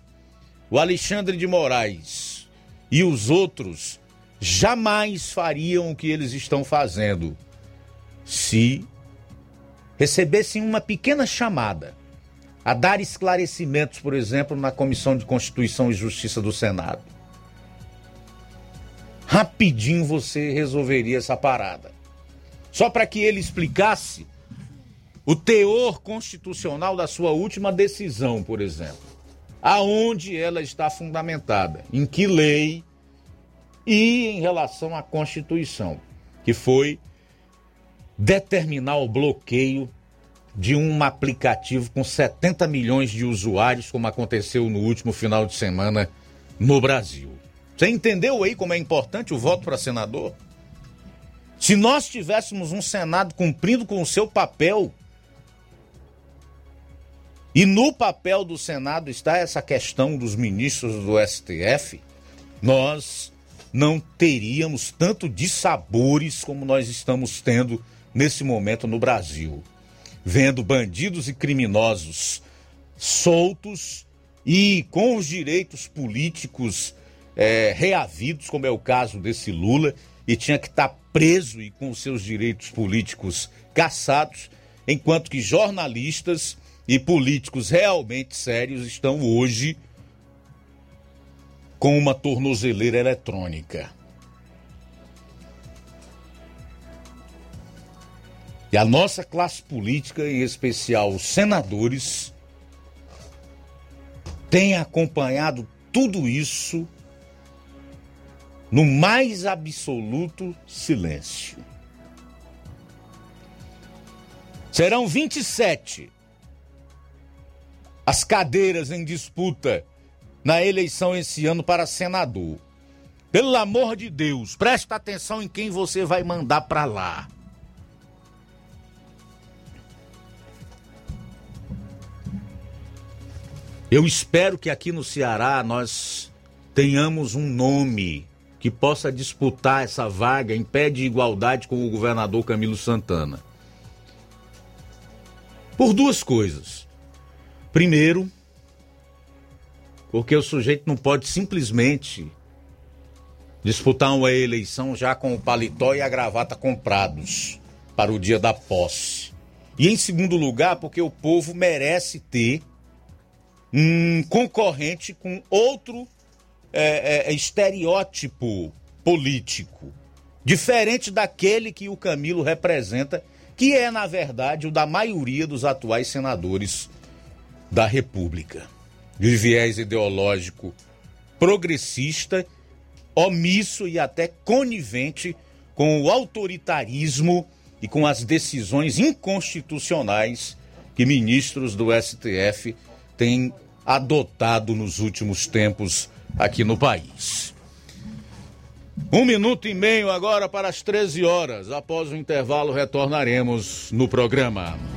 o Alexandre de Moraes e os outros jamais fariam o que eles estão fazendo se recebessem uma pequena chamada a dar esclarecimentos, por exemplo, na Comissão de Constituição e Justiça do Senado. Rapidinho você resolveria essa parada. Só para que ele explicasse o teor constitucional da sua última decisão, por exemplo aonde ela está fundamentada, em que lei e em relação à Constituição, que foi determinar o bloqueio de um aplicativo com 70 milhões de usuários, como aconteceu no último final de semana no Brasil. Você entendeu aí como é importante o voto para senador? Se nós tivéssemos um Senado cumprindo com o seu papel e no papel do Senado está essa questão dos ministros do STF. Nós não teríamos tanto dissabores como nós estamos tendo nesse momento no Brasil. Vendo bandidos e criminosos soltos e com os direitos políticos é, reavidos, como é o caso desse Lula, e tinha que estar tá preso e com seus direitos políticos caçados, enquanto que jornalistas e políticos realmente sérios estão hoje com uma tornozeleira eletrônica. E a nossa classe política, em especial os senadores, tem acompanhado tudo isso no mais absoluto silêncio. Serão 27 as cadeiras em disputa na eleição esse ano para senador. Pelo amor de Deus, presta atenção em quem você vai mandar para lá. Eu espero que aqui no Ceará nós tenhamos um nome que possa disputar essa vaga em pé de igualdade com o governador Camilo Santana. Por duas coisas. Primeiro, porque o sujeito não pode simplesmente disputar uma eleição já com o paletó e a gravata comprados para o dia da posse. E em segundo lugar, porque o povo merece ter um concorrente com outro é, é, estereótipo político, diferente daquele que o Camilo representa, que é, na verdade, o da maioria dos atuais senadores da República, de viés ideológico progressista, omisso e até conivente com o autoritarismo e com as decisões inconstitucionais que ministros do STF têm adotado nos últimos tempos aqui no país. Um minuto e meio agora para as 13 horas. Após o intervalo, retornaremos no programa.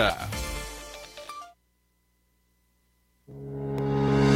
Yeah.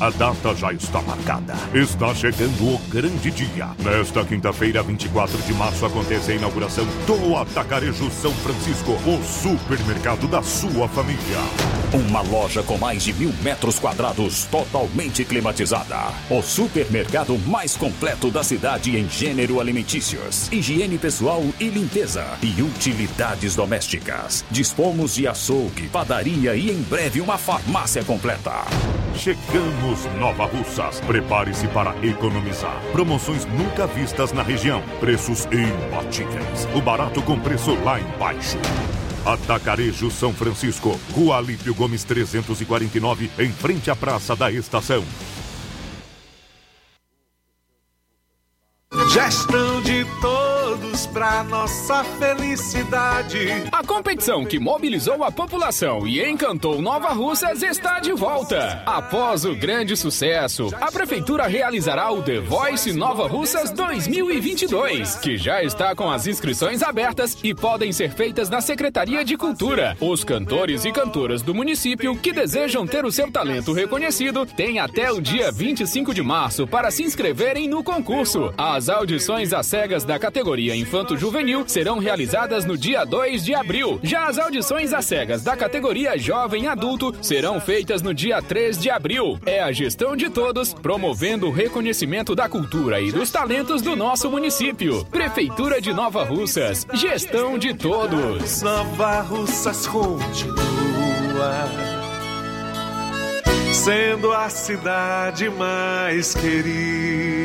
A data já está marcada. Está chegando o grande dia. Nesta quinta-feira, 24 de março, acontece a inauguração do Atacarejo São Francisco, o supermercado da sua família. Uma loja com mais de mil metros quadrados, totalmente climatizada. O supermercado mais completo da cidade em gênero alimentícios, higiene pessoal e limpeza e utilidades domésticas. Dispomos de açougue, padaria e em breve uma farmácia completa. Chegamos Nova Russas. Prepare-se para economizar. Promoções nunca vistas na região. Preços imbatíveis. O barato com preço lá embaixo. Atacarejo São Francisco, Rua Alípio Gomes 349, em frente à Praça da Estação. Gestão para nossa felicidade. A competição que mobilizou a população e encantou Nova Russas está de volta. Após o grande sucesso, a prefeitura realizará o The Voice Nova Russas 2022, que já está com as inscrições abertas e podem ser feitas na Secretaria de Cultura. Os cantores e cantoras do município que desejam ter o seu talento reconhecido têm até o dia 25 de março para se inscreverem no concurso. As audições às cegas da categoria Infanto Juvenil serão realizadas no dia 2 de abril. Já as audições às cegas da categoria Jovem Adulto serão feitas no dia 3 de abril. É a gestão de todos, promovendo o reconhecimento da cultura e dos talentos do nosso município. Prefeitura de Nova Russas. Gestão de todos. Nova Russas continua sendo a cidade mais querida.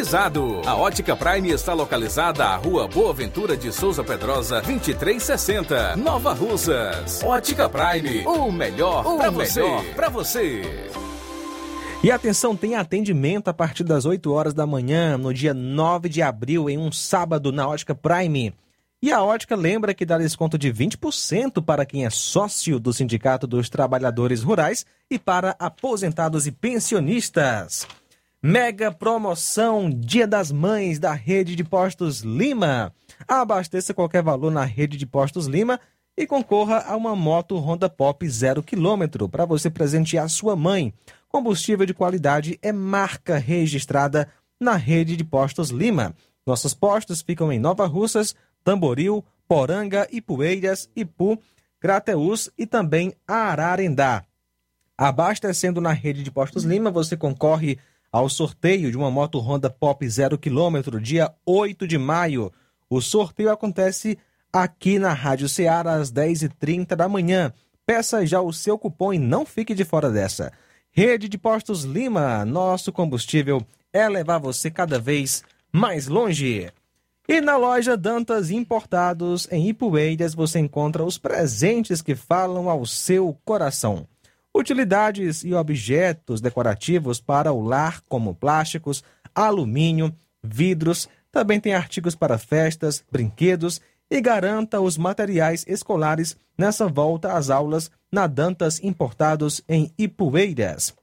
personalizado. A Ótica Prime está localizada à Rua Boa Ventura de Souza Pedrosa, 2360, Nova Russas. Ótica Prime, o melhor para você. Pra você. E atenção, tem atendimento a partir das 8 horas da manhã, no dia 9 de abril, em um sábado, na Ótica Prime. E a Ótica lembra que dá desconto de 20% para quem é sócio do Sindicato dos Trabalhadores Rurais e para aposentados e pensionistas. Mega promoção Dia das Mães da Rede de Postos Lima. Abasteça qualquer valor na Rede de Postos Lima e concorra a uma moto Honda Pop 0 km para você presentear sua mãe. Combustível de qualidade é marca registrada na Rede de Postos Lima. Nossos postos ficam em Nova Russas, Tamboril, Poranga, Ipueiras, Ipu, Crateús e também Ararendá. Abastecendo na Rede de Postos Lima, você concorre ao sorteio de uma moto Honda Pop 0 km, dia 8 de maio. O sorteio acontece aqui na Rádio Ceará às 10h30 da manhã. Peça já o seu cupom e não fique de fora dessa. Rede de Postos Lima, nosso combustível é levar você cada vez mais longe. E na loja Dantas Importados, em Ipueiras, você encontra os presentes que falam ao seu coração. Utilidades e objetos decorativos para o lar, como plásticos, alumínio, vidros. Também tem artigos para festas, brinquedos e garanta os materiais escolares nessa volta às aulas na Dantas Importados em Ipueiras.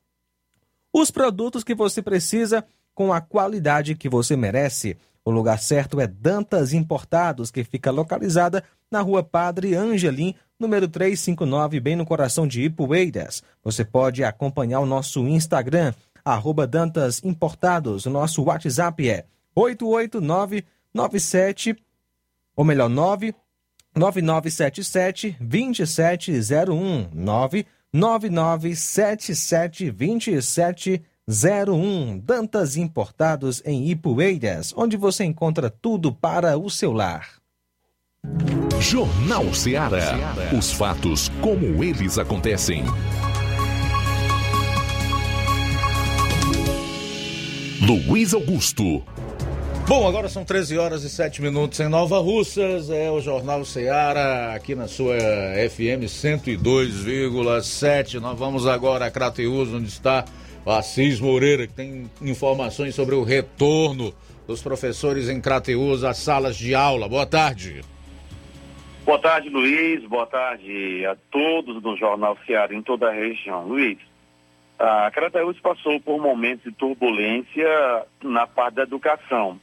Os produtos que você precisa com a qualidade que você merece. O lugar certo é Dantas Importados, que fica localizada na rua Padre Angelim, número 359, bem no coração de Ipueiras. Você pode acompanhar o nosso Instagram, arroba Dantas Importados. O nosso WhatsApp é 88997, ou melhor, 9 9977 2701 99977 2701 Dantas Importados em Ipueiras, onde você encontra tudo para o seu lar. Jornal Ceará. Os fatos como eles acontecem. Luiz Augusto. Bom, agora são 13 horas e 7 minutos em Nova Russas. É o Jornal Ceará, aqui na sua FM 102,7. Nós vamos agora a Crateus, onde está o Assis Moreira, que tem informações sobre o retorno dos professores em Crateus às salas de aula. Boa tarde. Boa tarde, Luiz. Boa tarde a todos do Jornal Ceará em toda a região. Luiz, a Crateus passou por momentos de turbulência na parte da educação.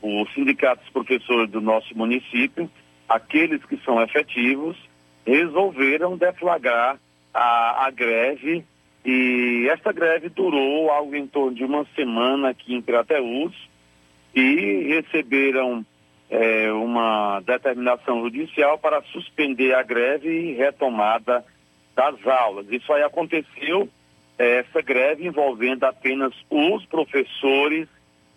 Os sindicatos professores do nosso município, aqueles que são efetivos, resolveram deflagrar a, a greve e esta greve durou algo em torno de uma semana aqui em Crateus e receberam é, uma determinação judicial para suspender a greve e retomada das aulas. Isso aí aconteceu, é, essa greve envolvendo apenas os professores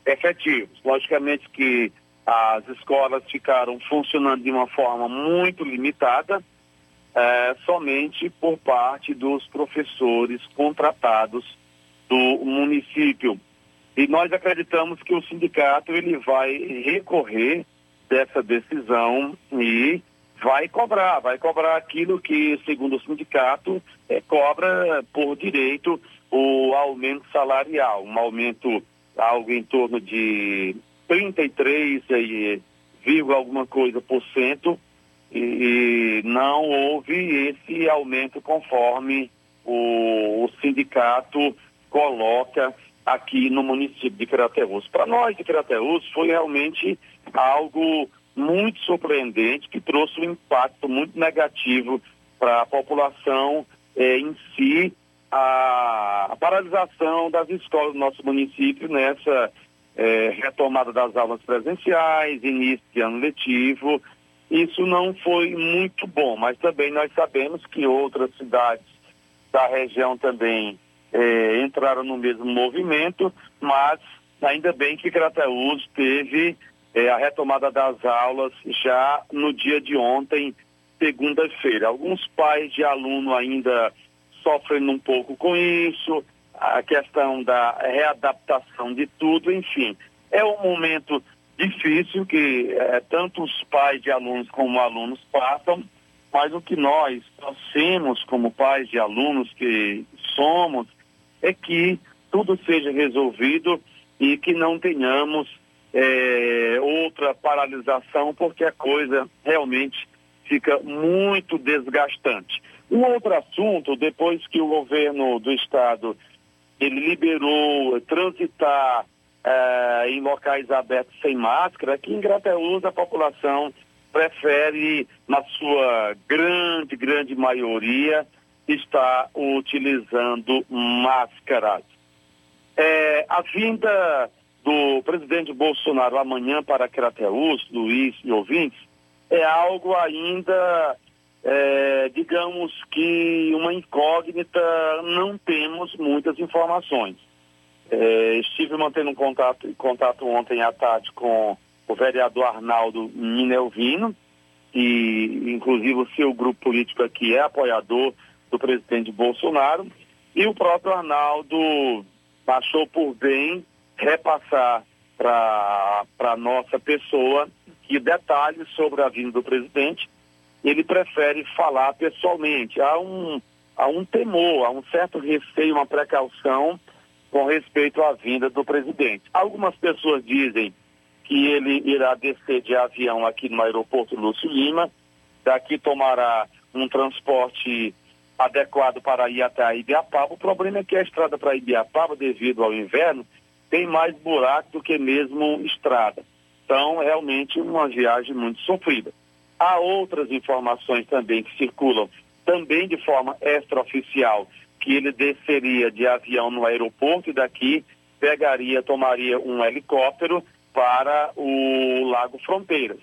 efetivos. Logicamente que as escolas ficaram funcionando de uma forma muito limitada, é, somente por parte dos professores contratados do município. E nós acreditamos que o sindicato ele vai recorrer dessa decisão e vai cobrar, vai cobrar aquilo que, segundo o sindicato, é, cobra por direito o aumento salarial, um aumento algo em torno de 33 vírgula alguma coisa por cento e, e não houve esse aumento conforme o, o sindicato coloca aqui no município de Crateus. Para nós de Crateus foi realmente algo muito surpreendente que trouxe um impacto muito negativo para a população eh, em si, a, a, paralisação das escolas do nosso município nessa eh, retomada das aulas presenciais, início de ano letivo. Isso não foi muito bom, mas também nós sabemos que outras cidades da região também eh, entraram no mesmo movimento, mas ainda bem que Crateús teve é, a retomada das aulas já no dia de ontem, segunda-feira. Alguns pais de aluno ainda sofrem um pouco com isso, a questão da readaptação de tudo, enfim. É um momento difícil que é, tanto os pais de alunos como alunos passam, mas o que nós torcemos como pais de alunos que somos é que tudo seja resolvido e que não tenhamos é, outra paralisação, porque a coisa realmente fica muito desgastante. Um outro assunto, depois que o governo do estado ele liberou transitar é, em locais abertos sem máscara, aqui em Grateus a população prefere, na sua grande, grande maioria, estar utilizando máscaras. É, a vinda do presidente Bolsonaro amanhã para Crateus, Luiz e ouvintes, é algo ainda, é, digamos que uma incógnita, não temos muitas informações. É, estive mantendo um contato, contato ontem à tarde com o vereador Arnaldo Minelvino, e inclusive o seu grupo político aqui é apoiador do presidente Bolsonaro, e o próprio Arnaldo achou por bem repassar para a nossa pessoa que detalhes sobre a vinda do presidente, ele prefere falar pessoalmente. Há um, há um temor, há um certo receio, uma precaução com respeito à vinda do presidente. Algumas pessoas dizem que ele irá descer de avião aqui no aeroporto Lúcio Lima, daqui tomará um transporte adequado para ir até Ibiapaba. O problema é que a estrada para Ibiapaba, devido ao inverno, tem mais buraco do que mesmo estrada. Então, realmente, uma viagem muito sofrida. Há outras informações também que circulam, também de forma extraoficial, que ele desceria de avião no aeroporto e daqui pegaria, tomaria um helicóptero para o Lago Fronteiras.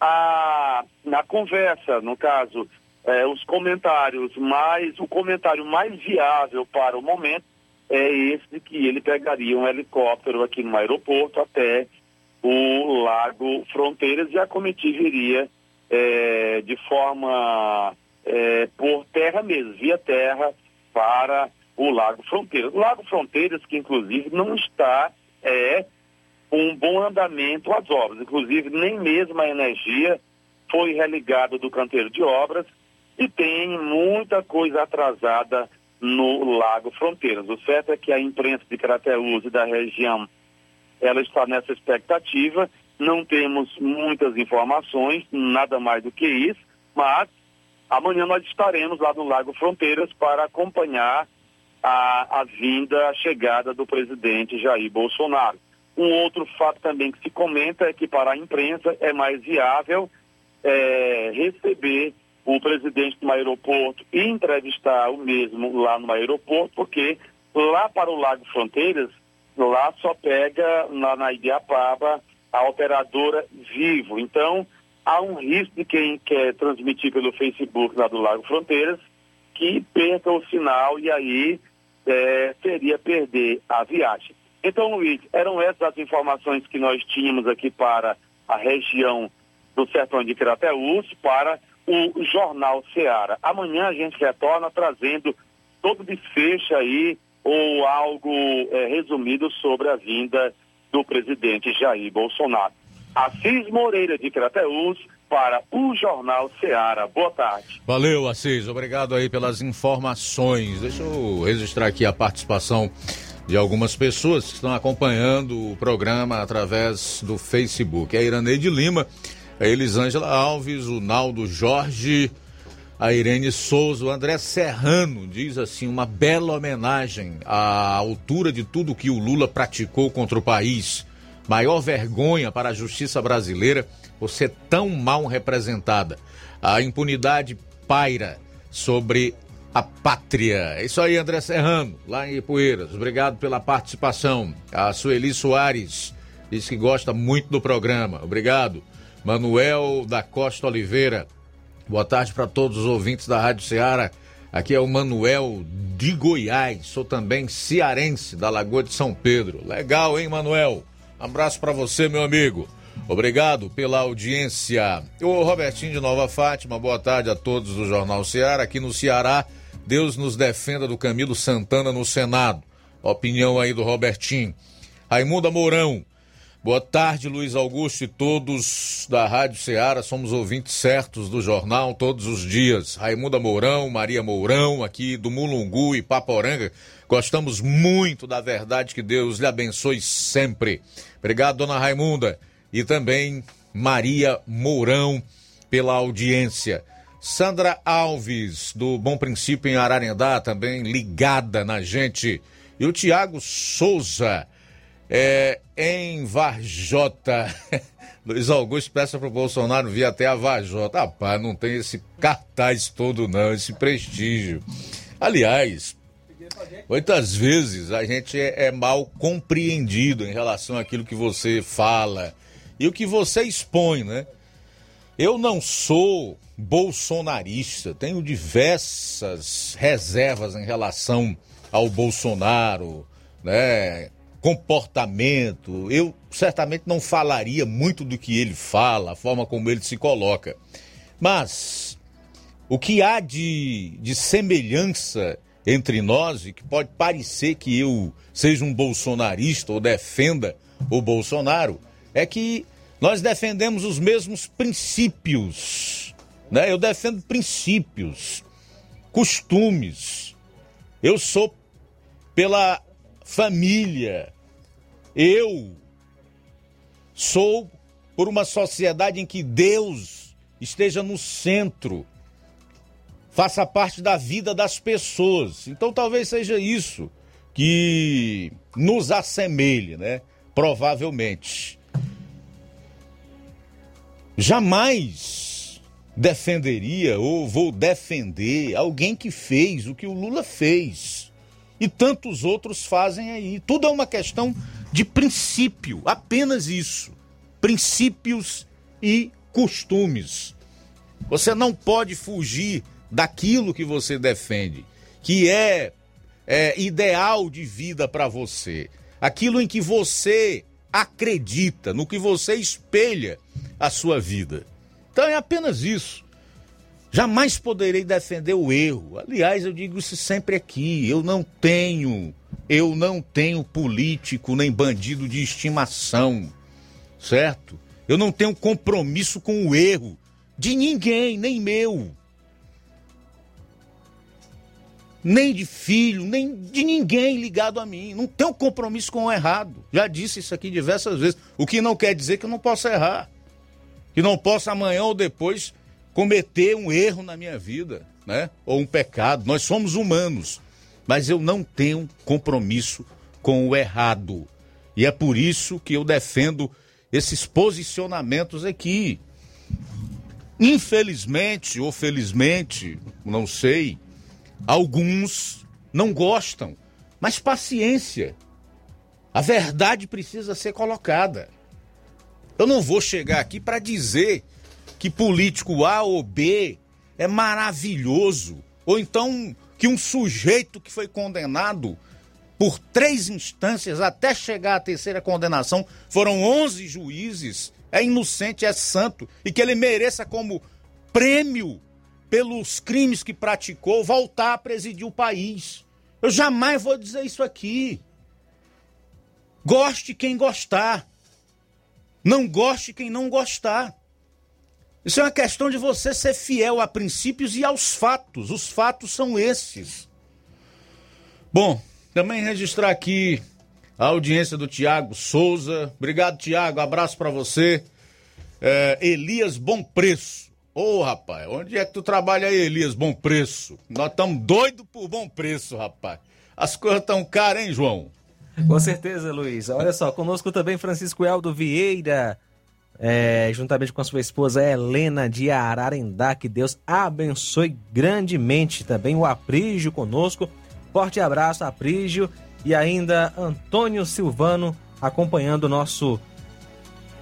A, na conversa, no caso, eh, os comentários mais, o comentário mais viável para o momento é esse de que ele pegaria um helicóptero aqui no aeroporto até o Lago Fronteiras e a comitiva iria eh, de forma eh, por terra mesmo, via terra, para o Lago Fronteiras. O Lago Fronteiras, que inclusive não está é, um bom andamento às obras, inclusive nem mesmo a energia foi religada do canteiro de obras e tem muita coisa atrasada no Lago Fronteiras. O certo é que a imprensa de Crateús e da região ela está nessa expectativa. Não temos muitas informações, nada mais do que isso, mas Amanhã nós estaremos lá no Lago Fronteiras para acompanhar a, a vinda, a chegada do presidente Jair Bolsonaro. Um outro fato também que se comenta é que para a imprensa é mais viável é, receber o presidente no aeroporto e entrevistar o mesmo lá no aeroporto, porque lá para o Lago Fronteiras, lá só pega lá na Ibiapaba a operadora Vivo. Então, há um risco de quem quer transmitir pelo Facebook lá do Lago Fronteiras que perca o sinal e aí é, seria perder a viagem. Então, Luiz, eram essas as informações que nós tínhamos aqui para a região do Sertão de Crateús, para o Jornal Seara. Amanhã a gente retorna trazendo todo o desfecho aí ou algo é, resumido sobre a vinda do presidente Jair Bolsonaro. Assis Moreira de Crateús para o Jornal Ceará. Boa tarde. Valeu, Assis. Obrigado aí pelas informações. Deixa eu registrar aqui a participação de algumas pessoas que estão acompanhando o programa através do Facebook. É a Iraneide Lima, a Elisângela Alves, o Naldo Jorge, a Irene Souza, o André Serrano diz assim, uma bela homenagem à altura de tudo que o Lula praticou contra o país Maior vergonha para a justiça brasileira por ser tão mal representada. A impunidade paira sobre a pátria. É isso aí, André Serrano, lá em Ipueiras. Obrigado pela participação. A Sueli Soares diz que gosta muito do programa. Obrigado. Manuel da Costa Oliveira. Boa tarde para todos os ouvintes da Rádio Ceará. Aqui é o Manuel de Goiás. Sou também cearense da Lagoa de São Pedro. Legal, hein, Manuel? abraço para você, meu amigo. Obrigado pela audiência. O Robertinho de Nova Fátima, boa tarde a todos do Jornal Ceará. Aqui no Ceará, Deus nos defenda do Camilo Santana no Senado. Opinião aí do Robertinho. Raimunda Mourão, Boa tarde, Luiz Augusto e todos da Rádio Ceará. Somos ouvintes certos do jornal todos os dias. Raimunda Mourão, Maria Mourão, aqui do Mulungu e Paporanga. Gostamos muito da verdade. Que Deus lhe abençoe sempre. Obrigado, dona Raimunda. E também Maria Mourão pela audiência. Sandra Alves, do Bom Princípio em Ararendá, também ligada na gente. E o Tiago Souza é, em Varjota. Luiz Augusto peça o Bolsonaro vir até a Varjota. Rapaz, não tem esse cartaz todo, não, esse prestígio. Aliás, muitas vezes a gente é, é mal compreendido em relação àquilo que você fala e o que você expõe, né? Eu não sou bolsonarista, tenho diversas reservas em relação ao Bolsonaro, né? Comportamento. Eu certamente não falaria muito do que ele fala, a forma como ele se coloca. Mas o que há de, de semelhança entre nós, e que pode parecer que eu seja um bolsonarista ou defenda o Bolsonaro, é que nós defendemos os mesmos princípios. Né? Eu defendo princípios, costumes. Eu sou pela família. Eu sou por uma sociedade em que Deus esteja no centro, faça parte da vida das pessoas. Então talvez seja isso que nos assemelhe, né? Provavelmente. Jamais defenderia ou vou defender alguém que fez o que o Lula fez e tantos outros fazem aí. Tudo é uma questão de princípio, apenas isso. Princípios e costumes. Você não pode fugir daquilo que você defende, que é, é ideal de vida para você. Aquilo em que você acredita, no que você espelha a sua vida. Então é apenas isso. Jamais poderei defender o erro. Aliás, eu digo isso sempre aqui. Eu não tenho, eu não tenho político nem bandido de estimação, certo? Eu não tenho compromisso com o erro de ninguém, nem meu. Nem de filho, nem de ninguém ligado a mim. Não tenho compromisso com o errado. Já disse isso aqui diversas vezes. O que não quer dizer que eu não possa errar. Que não possa amanhã ou depois cometer um erro na minha vida, né? Ou um pecado. Nós somos humanos, mas eu não tenho compromisso com o errado. E é por isso que eu defendo esses posicionamentos aqui. Infelizmente ou felizmente, não sei, alguns não gostam, mas paciência. A verdade precisa ser colocada. Eu não vou chegar aqui para dizer que político A ou B é maravilhoso, ou então que um sujeito que foi condenado por três instâncias até chegar à terceira condenação, foram 11 juízes, é inocente, é santo, e que ele mereça como prêmio pelos crimes que praticou voltar a presidir o país. Eu jamais vou dizer isso aqui. Goste quem gostar. Não goste quem não gostar. Isso é uma questão de você ser fiel a princípios e aos fatos. Os fatos são esses. Bom, também registrar aqui a audiência do Tiago Souza. Obrigado, Tiago. Abraço para você. É, Elias Bom Preço. Ô, oh, rapaz, onde é que tu trabalha aí, Elias Bom Preço? Nós estamos doidos por bom preço, rapaz. As coisas estão caras, hein, João? Com certeza, Luiz. Olha só, conosco também Francisco Eldo Vieira é, juntamente com a sua esposa Helena de Ararendá. Que Deus abençoe grandemente também o Aprígio conosco. Forte abraço, Aprígio. E ainda Antônio Silvano acompanhando o nosso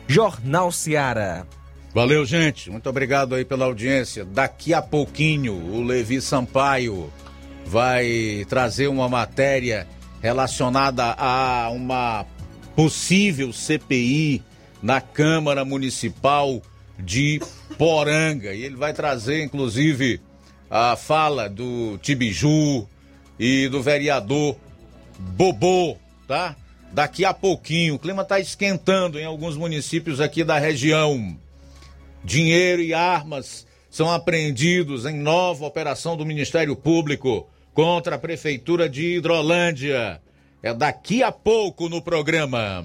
Jornal Seara. Valeu, gente. Muito obrigado aí pela audiência. Daqui a pouquinho, o Levi Sampaio vai trazer uma matéria relacionada a uma possível CPI na Câmara Municipal de Poranga. E ele vai trazer, inclusive, a fala do Tibiju e do vereador Bobô, tá? daqui a pouquinho. O clima está esquentando em alguns municípios aqui da região. Dinheiro e armas são apreendidos em nova operação do Ministério Público contra a Prefeitura de Hidrolândia. É daqui a pouco no programa.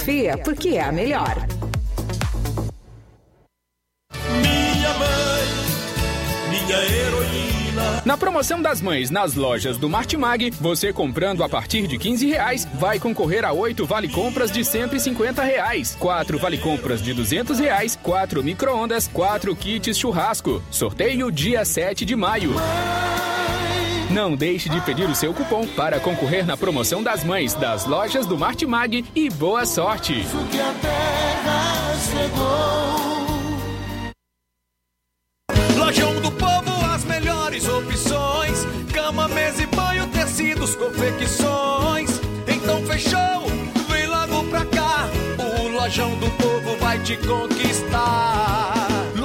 porque é a melhor. Minha mãe, minha heroína. Na promoção das mães nas lojas do Martimag, você comprando a partir de 15 reais vai concorrer a 8 vale compras de 150 reais, 4 vale compras de 200 reais, 4 micro-ondas, 4 kits churrasco. Sorteio dia 7 de maio. Não deixe de pedir o seu cupom para concorrer na promoção das mães das lojas do Martimag e boa sorte! Lojão do Povo, as melhores opções: cama, mesa e banho, tecidos, confecções. Então fechou, vem logo pra cá. O Lojão do Povo vai te conquistar.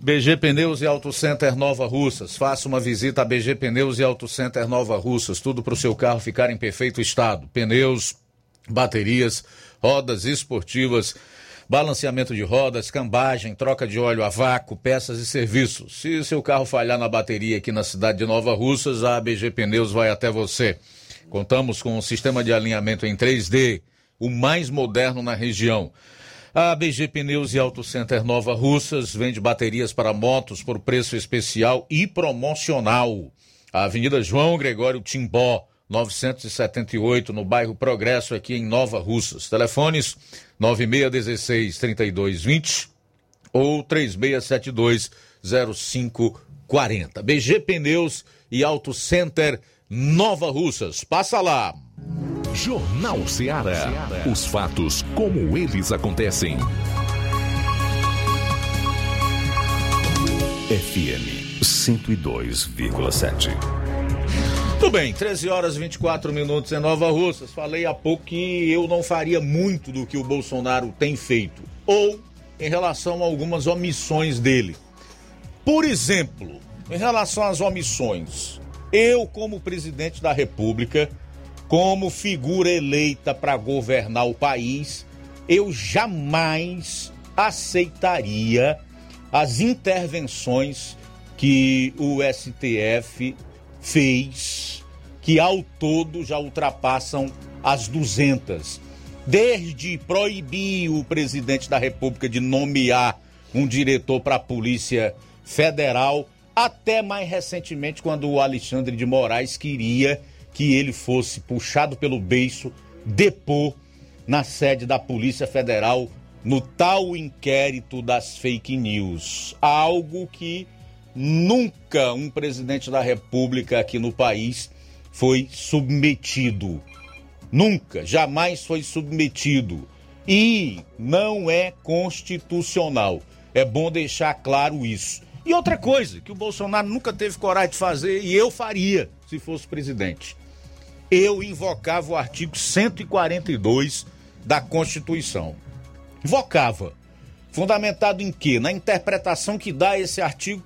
BG Pneus e Auto Center Nova Russas. Faça uma visita a BG Pneus e Auto Center Nova Russas. Tudo para o seu carro ficar em perfeito estado. Pneus, baterias, rodas esportivas, balanceamento de rodas, cambagem, troca de óleo a vácuo, peças e serviços. Se seu carro falhar na bateria aqui na cidade de Nova Russas, a BG Pneus vai até você. Contamos com um sistema de alinhamento em 3D, o mais moderno na região. A BG Pneus e Auto Center Nova Russas vende baterias para motos por preço especial e promocional. Avenida João Gregório Timbó, 978, no bairro Progresso, aqui em Nova Russas. Telefones 9616-3220 ou 3672-0540. BG Pneus e Auto Center Nova Russas. Passa lá. Jornal Ceará. Os fatos como eles acontecem. FM 102,7. Tudo bem, 13 horas e 24 minutos em Nova Russas. Falei há pouco que eu não faria muito do que o Bolsonaro tem feito. Ou em relação a algumas omissões dele. Por exemplo, em relação às omissões, eu, como presidente da República, como figura eleita para governar o país, eu jamais aceitaria as intervenções que o STF fez, que ao todo já ultrapassam as 200. Desde proibir o presidente da República de nomear um diretor para a Polícia Federal, até mais recentemente, quando o Alexandre de Moraes queria que ele fosse puxado pelo beiço, depor na sede da Polícia Federal no tal inquérito das fake news. Algo que nunca um presidente da República aqui no país foi submetido. Nunca, jamais foi submetido. E não é constitucional. É bom deixar claro isso. E outra coisa que o Bolsonaro nunca teve coragem de fazer e eu faria se fosse presidente eu invocava o artigo 142 da Constituição. Invocava. Fundamentado em quê? Na interpretação que dá esse artigo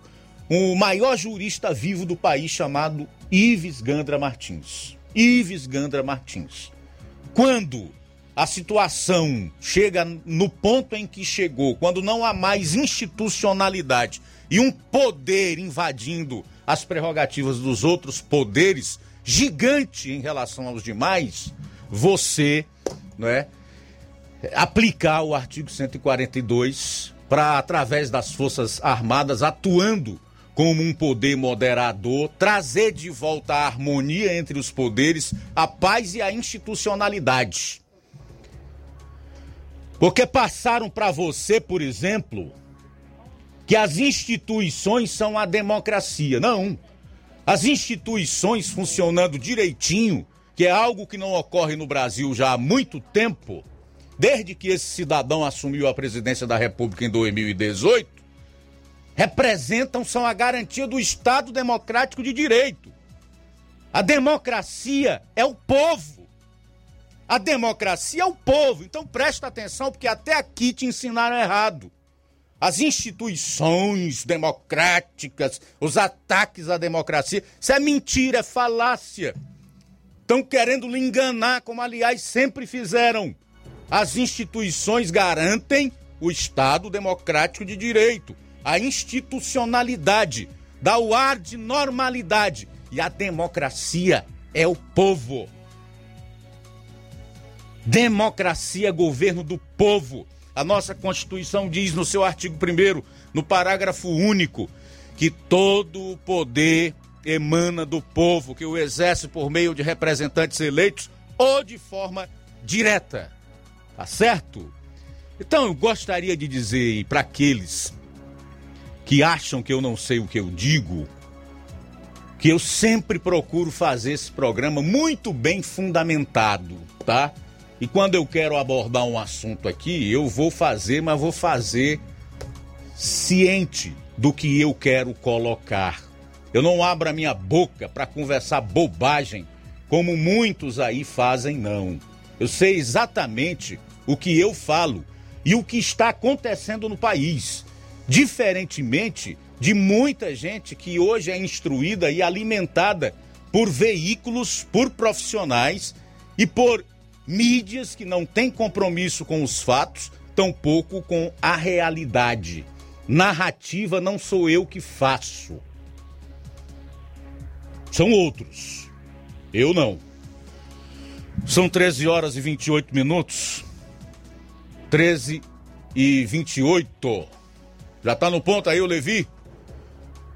o maior jurista vivo do país chamado Ives Gandra Martins. Ives Gandra Martins. Quando a situação chega no ponto em que chegou, quando não há mais institucionalidade e um poder invadindo as prerrogativas dos outros poderes, gigante em relação aos demais, você, não é, aplicar o artigo 142 para através das Forças Armadas atuando como um poder moderador, trazer de volta a harmonia entre os poderes, a paz e a institucionalidade. Porque passaram para você, por exemplo, que as instituições são a democracia. Não. As instituições funcionando direitinho, que é algo que não ocorre no Brasil já há muito tempo, desde que esse cidadão assumiu a presidência da República em 2018, representam, são a garantia do Estado Democrático de Direito. A democracia é o povo. A democracia é o povo. Então presta atenção, porque até aqui te ensinaram errado as instituições democráticas, os ataques à democracia. Isso é mentira, é falácia. Estão querendo lhe enganar, como aliás sempre fizeram. As instituições garantem o Estado democrático de direito, a institucionalidade, dá o ar de normalidade. E a democracia é o povo. Democracia é governo do povo. A nossa Constituição diz no seu artigo 1, no parágrafo único, que todo o poder emana do povo, que o exerce por meio de representantes eleitos ou de forma direta. Tá certo? Então eu gostaria de dizer para aqueles que acham que eu não sei o que eu digo, que eu sempre procuro fazer esse programa muito bem fundamentado, tá? E quando eu quero abordar um assunto aqui, eu vou fazer, mas vou fazer ciente do que eu quero colocar. Eu não abro a minha boca para conversar bobagem, como muitos aí fazem, não. Eu sei exatamente o que eu falo e o que está acontecendo no país. Diferentemente de muita gente que hoje é instruída e alimentada por veículos, por profissionais e por mídias que não têm compromisso com os fatos, tampouco com a realidade. Narrativa não sou eu que faço. São outros. Eu não. São 13 horas e 28 minutos. 13 e 28. Já tá no ponto aí o Levi?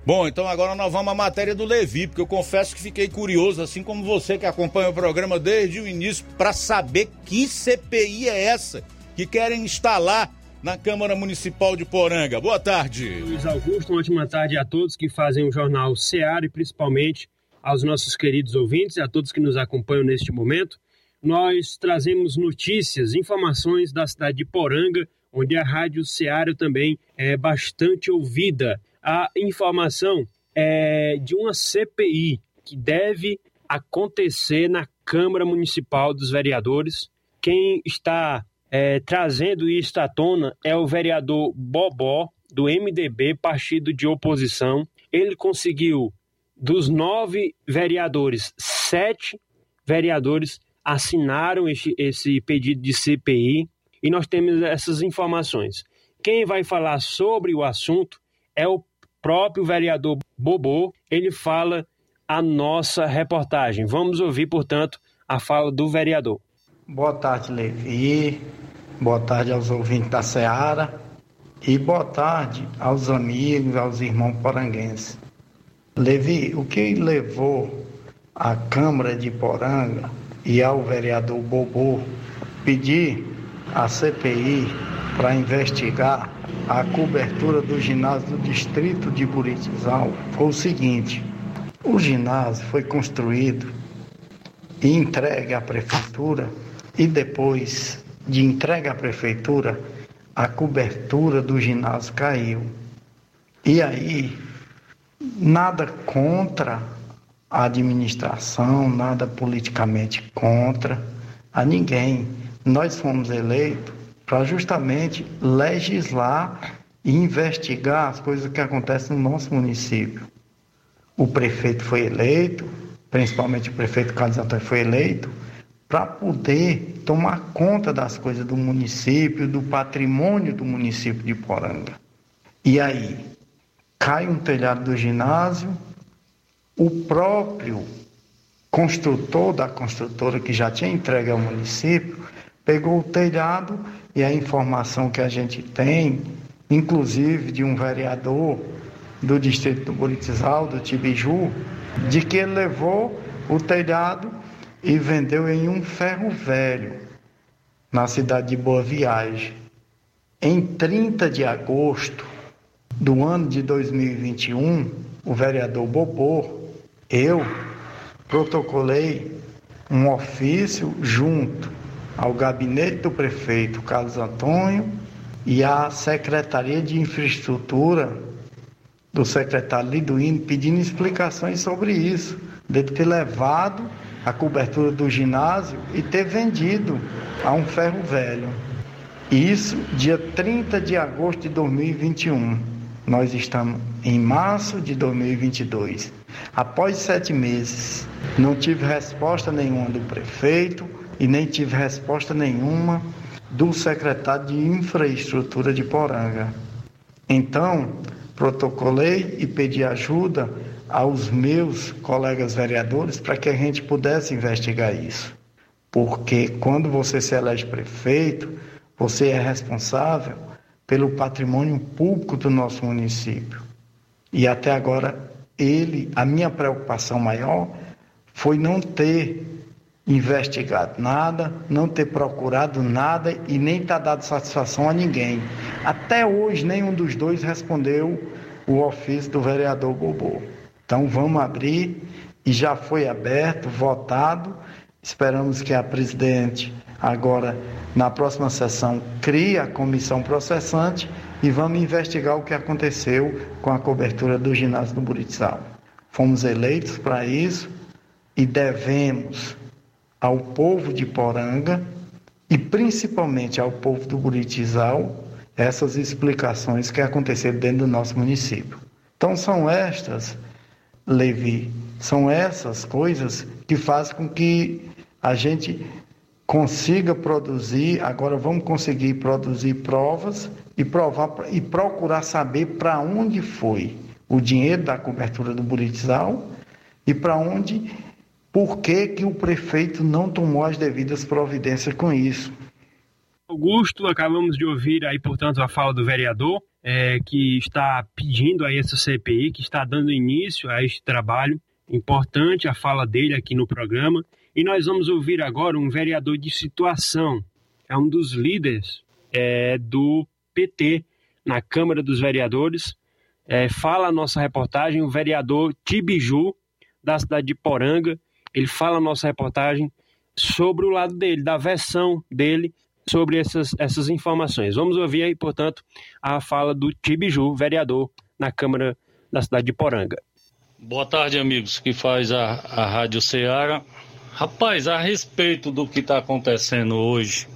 Bom, então agora nós vamos à matéria do Levi, porque eu confesso que fiquei curioso, assim como você que acompanha o programa desde o início, para saber que CPI é essa que querem instalar na Câmara Municipal de Poranga. Boa tarde. Luiz Augusto, uma ótima tarde a todos que fazem o jornal Seara e principalmente aos nossos queridos ouvintes e a todos que nos acompanham neste momento. Nós trazemos notícias, informações da cidade de Poranga, onde a Rádio Seara também é bastante ouvida a informação é de uma CPI que deve acontecer na Câmara Municipal dos Vereadores. Quem está é, trazendo isso à tona é o vereador Bobó, do MDB, partido de oposição. Ele conseguiu, dos nove vereadores, sete vereadores assinaram esse, esse pedido de CPI e nós temos essas informações. Quem vai falar sobre o assunto é o próprio vereador Bobô, ele fala a nossa reportagem. Vamos ouvir, portanto, a fala do vereador. Boa tarde, Levi. Boa tarde aos ouvintes da Seara. E boa tarde aos amigos, aos irmãos poranguenses. Levi, o que levou a Câmara de Poranga e ao vereador Bobô pedir a CPI para investigar a cobertura do ginásio do distrito de Buritizal foi o seguinte: o ginásio foi construído e entregue à prefeitura e depois de entrega à prefeitura a cobertura do ginásio caiu. E aí nada contra a administração, nada politicamente contra a ninguém. Nós fomos eleitos para justamente legislar e investigar as coisas que acontecem no nosso município. O prefeito foi eleito, principalmente o prefeito Carlos Antônio foi eleito, para poder tomar conta das coisas do município, do patrimônio do município de Poranga. E aí, cai um telhado do ginásio, o próprio construtor da construtora que já tinha entregue ao município pegou o telhado e a informação que a gente tem, inclusive de um vereador do distrito do Buritizal, do Tibiju, de que ele levou o telhado e vendeu em um ferro velho, na cidade de Boa Viagem. Em 30 de agosto do ano de 2021, o vereador Bobô, eu, protocolei um ofício junto ao gabinete do prefeito Carlos Antônio e à Secretaria de Infraestrutura do secretário Liduíno pedindo explicações sobre isso, de ter levado a cobertura do ginásio e ter vendido a um ferro velho. Isso dia 30 de agosto de 2021. Nós estamos em março de 2022. Após sete meses, não tive resposta nenhuma do prefeito, e nem tive resposta nenhuma do secretário de Infraestrutura de Poranga. Então, protocolei e pedi ajuda aos meus colegas vereadores para que a gente pudesse investigar isso. Porque quando você se elege prefeito, você é responsável pelo patrimônio público do nosso município. E até agora, ele, a minha preocupação maior foi não ter investigado nada, não ter procurado nada e nem tá dado satisfação a ninguém. Até hoje, nenhum dos dois respondeu o ofício do vereador Bobô. Então, vamos abrir e já foi aberto, votado. Esperamos que a presidente, agora, na próxima sessão, crie a comissão processante e vamos investigar o que aconteceu com a cobertura do ginásio do Buritizal. Fomos eleitos para isso e devemos ao povo de Poranga e principalmente ao povo do Buritizal essas explicações que aconteceram dentro do nosso município. Então são estas, Levi, são essas coisas que fazem com que a gente consiga produzir, agora vamos conseguir produzir provas e provar e procurar saber para onde foi o dinheiro da cobertura do Buritizal e para onde por que, que o prefeito não tomou as devidas providências com isso? Augusto, acabamos de ouvir aí, portanto, a fala do vereador. é, que está pedindo a essa CPI, que está dando início a este trabalho. Importante a fala dele aqui no programa. E nós vamos ouvir agora um vereador de situação, é um dos líderes é, do PT na Câmara dos Vereadores. É, fala a nossa reportagem o vereador Tibiju, da cidade de Poranga. Ele fala a nossa reportagem sobre o lado dele, da versão dele sobre essas, essas informações. Vamos ouvir aí, portanto, a fala do Tibiju, vereador na Câmara da cidade de Poranga. Boa tarde, amigos, que faz a, a Rádio Ceará. Rapaz, a respeito do que está acontecendo hoje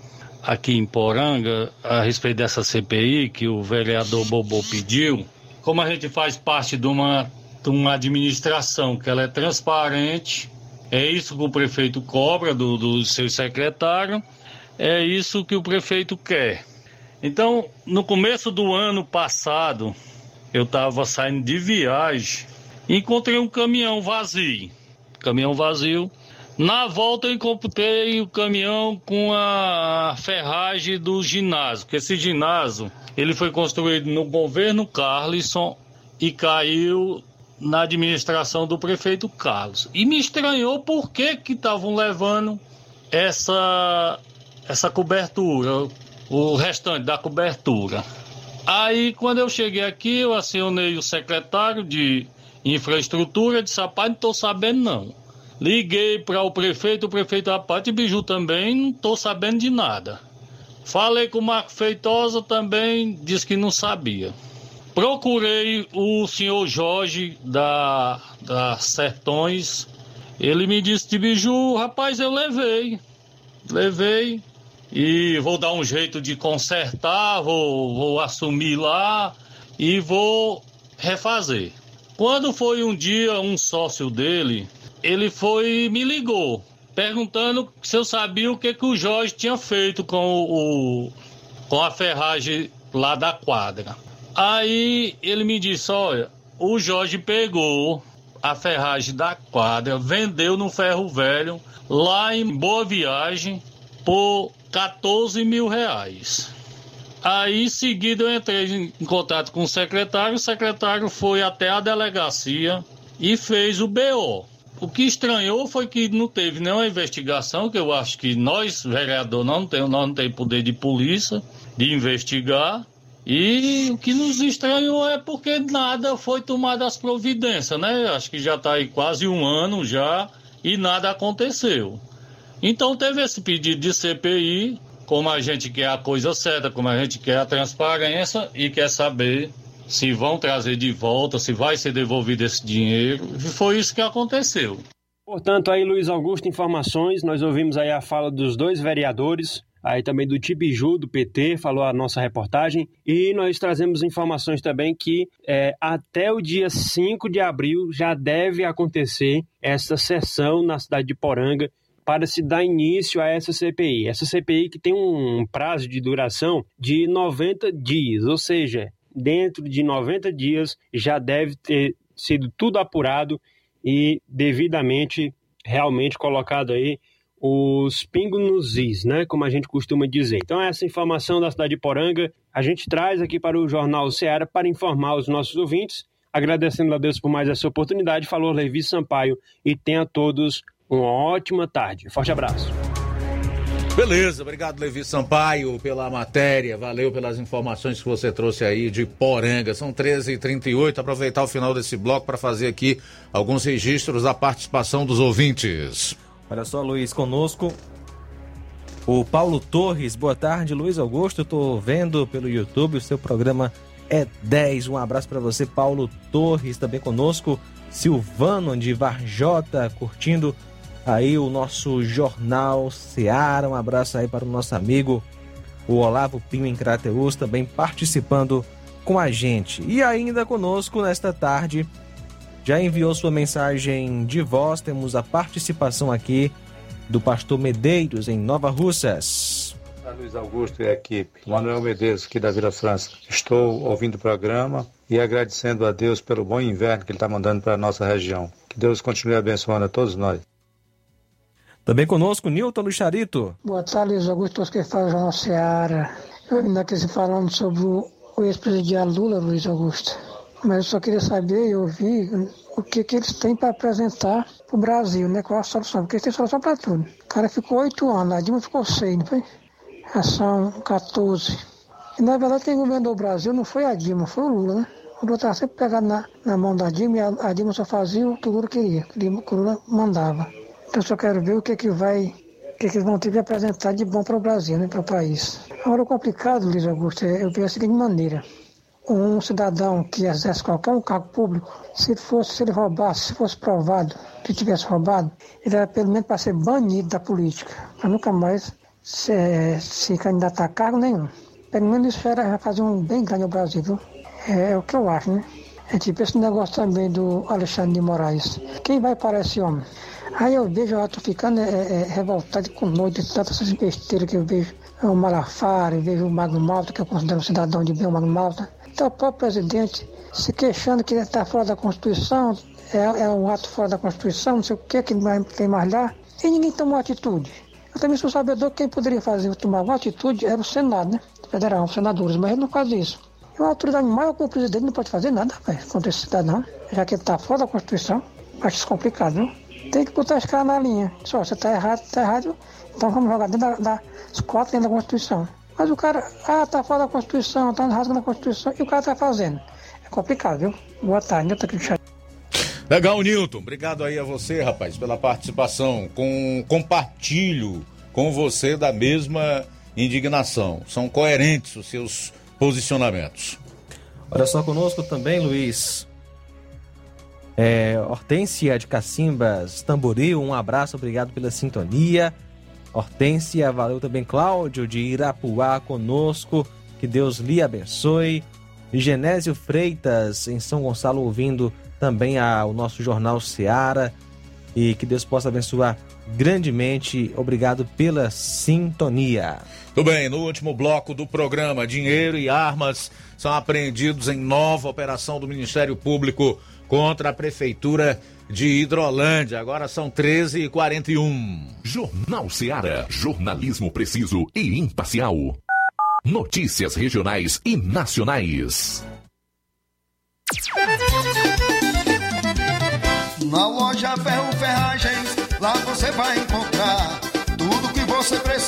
aqui em Poranga, a respeito dessa CPI que o vereador Bobô pediu, como a gente faz parte de uma, de uma administração que ela é transparente, é isso que o prefeito cobra do, do seu secretário, é isso que o prefeito quer. Então, no começo do ano passado, eu estava saindo de viagem encontrei um caminhão vazio. Caminhão vazio. Na volta eu encontrei o caminhão com a ferragem do ginásio, que esse ginásio ele foi construído no governo Carlisson e caiu na administração do prefeito Carlos. E me estranhou por que estavam levando essa essa cobertura, o restante da cobertura. Aí, quando eu cheguei aqui, eu acionei o secretário de infraestrutura, disse, rapaz, não estou sabendo não. Liguei para o prefeito, o prefeito, rapaz, Biju também, não estou sabendo de nada. Falei com o Marco Feitosa também, disse que não sabia. Procurei o senhor Jorge da, da Sertões, ele me disse de Biju, rapaz, eu levei. Levei, e vou dar um jeito de consertar, vou, vou assumir lá e vou refazer. Quando foi um dia um sócio dele, ele foi me ligou, perguntando se eu sabia o que, que o Jorge tinha feito com o, com a ferragem lá da quadra. Aí ele me disse: olha, o Jorge pegou a ferragem da quadra, vendeu no ferro velho lá em Boa Viagem por 14 mil reais. Aí, em seguida, eu entrei em contato com o secretário. O secretário foi até a delegacia e fez o BO. O que estranhou foi que não teve nenhuma investigação, que eu acho que nós, vereador, não tem, nós não tem poder de polícia de investigar. E o que nos estranhou é porque nada foi tomado as providências, né? Acho que já está aí quase um ano já e nada aconteceu. Então teve esse pedido de CPI, como a gente quer a coisa certa, como a gente quer a transparência e quer saber se vão trazer de volta, se vai ser devolvido esse dinheiro. E foi isso que aconteceu. Portanto, aí, Luiz Augusto, informações. Nós ouvimos aí a fala dos dois vereadores, aí também do Tibiju, do PT, falou a nossa reportagem. E nós trazemos informações também que é, até o dia 5 de abril já deve acontecer essa sessão na cidade de Poranga para se dar início a essa CPI. Essa CPI que tem um prazo de duração de 90 dias, ou seja, dentro de 90 dias já deve ter sido tudo apurado e devidamente realmente colocado aí os pingos nos is, né, como a gente costuma dizer. Então essa informação da cidade de Poranga a gente traz aqui para o Jornal Ceará para informar os nossos ouvintes, agradecendo a Deus por mais essa oportunidade. Falou Levi Sampaio e tenha todos uma ótima tarde. Forte abraço. Beleza, obrigado Levi Sampaio pela matéria, valeu pelas informações que você trouxe aí de Poranga. São 13h38, aproveitar o final desse bloco para fazer aqui alguns registros da participação dos ouvintes. Olha só, Luiz, conosco o Paulo Torres. Boa tarde, Luiz Augusto. Estou vendo pelo YouTube o seu programa é 10. Um abraço para você, Paulo Torres, também conosco. Silvano de Varjota, curtindo aí o nosso Jornal Seara. Um abraço aí para o nosso amigo, o Olavo Pinho em Crateus, também participando com a gente. E ainda conosco nesta tarde, já enviou sua mensagem de voz, temos a participação aqui do pastor Medeiros em Nova Russas. Luiz Augusto e a equipe. Manuel Medeiros, aqui da Vila França. Estou ouvindo o programa e agradecendo a Deus pelo bom inverno que Ele está mandando para a nossa região. Que Deus continue abençoando a todos nós. Também conosco, Nilton do Charito. Boa tarde, Luiz Augusto, que fala Jornal Seara. Eu ainda aqui falando sobre o, o ex-presidiário Lula, Luiz Augusto. Mas eu só queria saber e ouvir o que, que eles têm para apresentar para o Brasil, né? Qual a solução? Porque eles têm solução para tudo. O cara ficou oito anos, a Dilma ficou seis, não foi? Já são 14. E na verdade quem governou o Brasil não foi a Dilma, foi o Lula, né? O Lula estava sempre pegado na, na mão da Dilma e a, a, Dilma só fazia o que o Lula queria, o que o Lula mandava. Então eu só quero ver o que, que vai o que, que eles vão ter de apresentar de bom para o Brasil, né, para o país. Agora, o complicado, Luiz Augusto, é, eu vejo da seguinte maneira. Um cidadão que exerce qualquer um cargo público, se fosse, se ele roubasse, se fosse provado que tivesse roubado, ele era pelo menos para ser banido da política, para nunca mais se, se candidatar a cargo nenhum. Pelo menos isso era fazer um bem grande ao Brasil, viu? É, é o que eu acho, né? É tipo esse negócio também do Alexandre de Moraes. Quem vai parar esse homem? Aí eu vejo, eu tô ficando é, é, revoltado com noite de tantas besteiras que eu vejo. O Malafares, vejo o Magno Malta, que eu considero um cidadão de bem, o Magno Malta. Então o próprio presidente se queixando que está fora da Constituição, é, é, um ato fora da Constituição, não sei o que, que não tem mais lá. E ninguém tomou atitude. Eu também sou sabedor que quem poderia fazer, tomar uma atitude era o Senado, né? Federal, os senadores, mas ele não faz isso. E uma autoridade maior como o presidente não pode fazer nada véio, contra esse cidadão, já que ele está fora da Constituição. Acho isso complicado, viu? Tem que botar as caras na linha. Só, você está errado, está errado, então vamos jogar dentro das da, quatro dentro da Constituição. Mas o cara, ah, tá fora da Constituição, tá rasgando a Constituição, e o cara tá fazendo. É complicado, viu? Boa tarde, Nilton aqui Legal, Nilton. Obrigado aí a você, rapaz, pela participação. Com compartilho com você da mesma indignação. São coerentes os seus posicionamentos. Olha só conosco também, Luiz. É, Hortência de Cacimbas, Tamboril, um abraço, obrigado pela sintonia. Hortência, valeu também Cláudio de Irapuá conosco, que Deus lhe abençoe. Genésio Freitas, em São Gonçalo, ouvindo também a, o nosso jornal Seara. E que Deus possa abençoar grandemente. Obrigado pela sintonia. Tudo bem, no último bloco do programa, dinheiro e armas são apreendidos em nova operação do Ministério Público contra a Prefeitura de Hidrolândia. Agora são 13h41. Jornal Seara. Jornalismo preciso e imparcial. Notícias regionais e nacionais. Na loja Ferro Ferragens, lá você vai encontrar tudo que você precisa.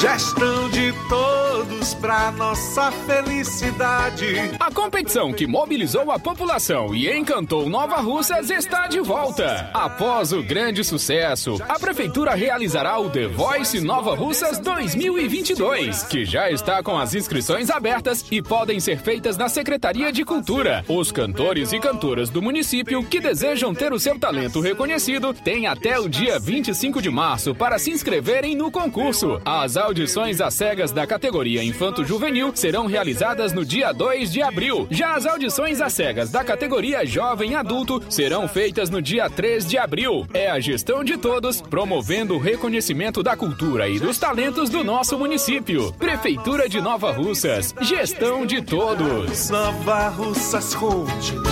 Gestão de todos pra nossa felicidade. A competição que mobilizou a população e encantou Nova Russas está de volta. Após o grande sucesso, a Prefeitura realizará o The Voice Nova Russas 2022, que já está com as inscrições abertas e podem ser feitas na Secretaria de Cultura. Os cantores e cantoras do município que desejam ter o seu talento reconhecido têm até o dia 25 de março para se inscreverem no concurso. As audições às cegas da categoria Infanto Juvenil serão realizadas no dia 2 de abril. Já as audições às cegas da categoria Jovem Adulto serão feitas no dia 3 de abril. É a gestão de todos, promovendo o reconhecimento da cultura e dos talentos do nosso município. Prefeitura de Nova Russas. Gestão de todos. Nova Russas continua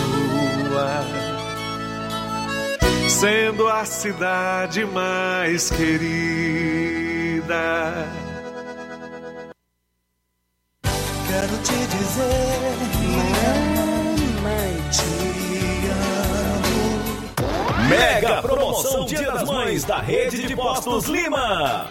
sendo a cidade mais querida. Quero te dizer, mamãe, te amo. Mega promoção Dia das Mães da Rede de Postos Lima.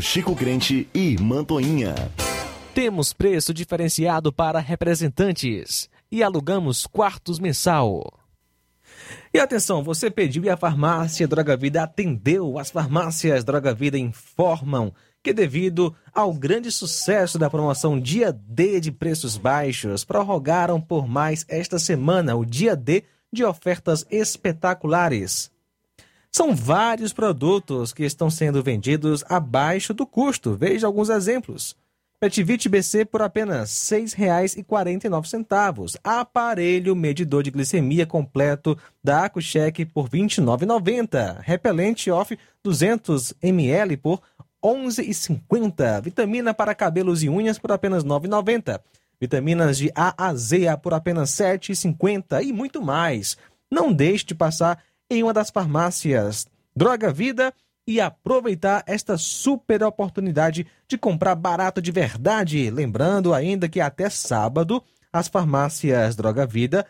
Chico Crente e Mantoinha. Temos preço diferenciado para representantes e alugamos quartos mensal. E atenção, você pediu e a farmácia Droga Vida atendeu. As farmácias Droga Vida informam que devido ao grande sucesso da promoção Dia D de preços baixos, prorrogaram por mais esta semana o Dia D de ofertas espetaculares. São vários produtos que estão sendo vendidos abaixo do custo. Veja alguns exemplos. Petivite BC por apenas R$ 6,49. Aparelho medidor de glicemia completo da AcuCheck por R$ 29,90. Repelente off 200 ml por R$ 11,50. Vitamina para cabelos e unhas por apenas R$ 9,90. Vitaminas de A a Z por apenas R$ 7,50 e muito mais. Não deixe de passar em uma das farmácias Droga Vida e aproveitar esta super oportunidade de comprar barato de verdade. Lembrando ainda que até sábado as farmácias Droga Vida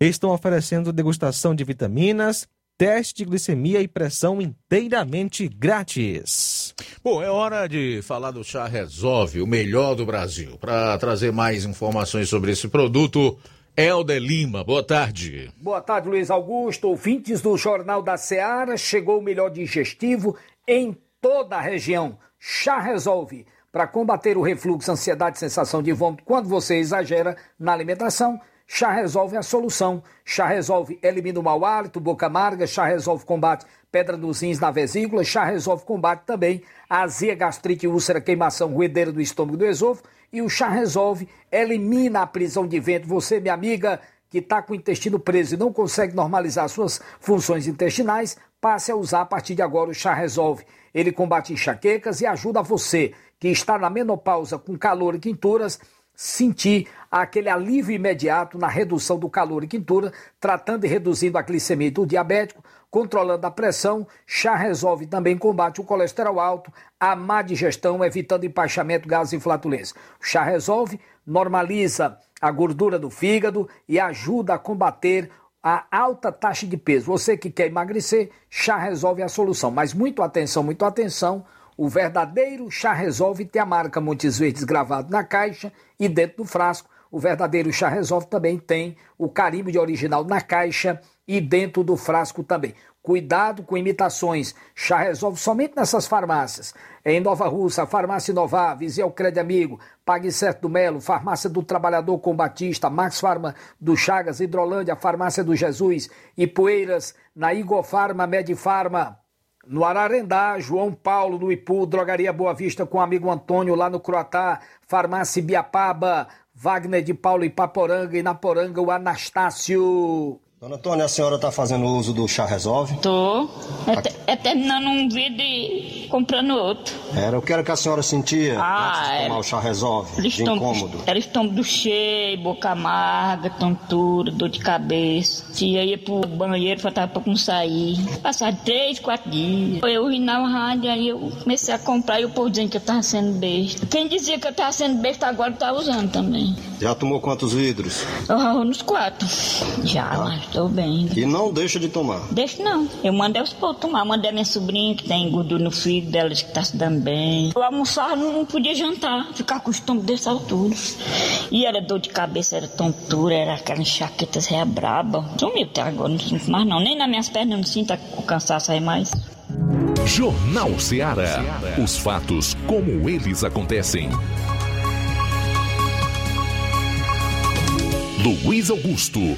estão oferecendo degustação de vitaminas, teste de glicemia e pressão inteiramente grátis. Bom, é hora de falar do Chá Resolve, o melhor do Brasil. Para trazer mais informações sobre esse produto, Helder Lima, boa tarde. Boa tarde, Luiz Augusto. Ouvintes do Jornal da Seara, chegou o melhor digestivo em toda a região. Chá Resolve. Para combater o refluxo, ansiedade, sensação de vômito quando você exagera na alimentação, Chá Resolve é a solução. Chá Resolve elimina o mau hálito, boca amarga. Chá Resolve combate pedra nos rins na vesícula. Chá Resolve combate também azia, gastrite, úlcera, queimação, ruedeira do estômago do esôfago e o chá resolve, elimina a prisão de vento. Você, minha amiga, que está com o intestino preso e não consegue normalizar suas funções intestinais, passe a usar a partir de agora o chá resolve. Ele combate enxaquecas e ajuda você que está na menopausa com calor e quinturas sentir aquele alívio imediato na redução do calor e quintura, tratando e reduzindo a glicemia do diabético, controlando a pressão. Chá resolve também combate o colesterol alto, a má digestão, evitando empaixamento, gases e flatulência. O chá resolve normaliza a gordura do fígado e ajuda a combater a alta taxa de peso. Você que quer emagrecer, chá resolve a solução. Mas muito atenção, muito atenção. O verdadeiro chá resolve tem a marca Montes Verdes gravado na caixa e dentro do frasco. O verdadeiro chá resolve também tem o carimbo de original na caixa e dentro do frasco também. Cuidado com imitações. Chá resolve somente nessas farmácias. Em Nova Russa, Farmácia Inovar, Viseu Crédito Amigo, Pague Certo do Melo, Farmácia do Trabalhador com Batista, Max Farma do Chagas, Hidrolândia, Farmácia do Jesus, Ipueiras, na Igor Farma, Medifarma. No Ararendá, João Paulo do Ipu, Drogaria Boa Vista com o amigo Antônio lá no Croatá, Farmácia Biapaba, Wagner de Paulo em Paporanga e na Poranga o Anastácio. Dona Antônia, a senhora está fazendo uso do chá resolve? Tô. É, é terminando um vídeo e comprando outro. Era, eu quero que a senhora sentia ah, antes de tomar o chá resolve, de incômodo. Era estômago cheio, boca amarga, tontura, dor de cabeça. Tia ia pro banheiro, faltava pouco não sair. Passava três, quatro dias. Eu urinava rádio, aí eu comecei a comprar e o povo dizendo que eu tava sendo besta. Quem dizia que eu tava sendo besta agora tá usando também. Já tomou quantos vidros? Eu, nos quatro. Já, ah. mas Tô bem. E não deixa de tomar. Deixa não. Eu mandei os povos tomar. Mandei a minha sobrinha que tem gordura no fígado dela, que tá se dando bem. Eu almoçava, não, não podia jantar. Ficar com o estômago dessa altura. E era dor de cabeça, era tontura, era aquela enxaqueta é braba. Sumiu até agora, não sinto mais não. Nem nas minhas pernas eu não sinto o cansaço aí mais. Jornal Ceará. Os fatos como eles acontecem. Luiz Augusto.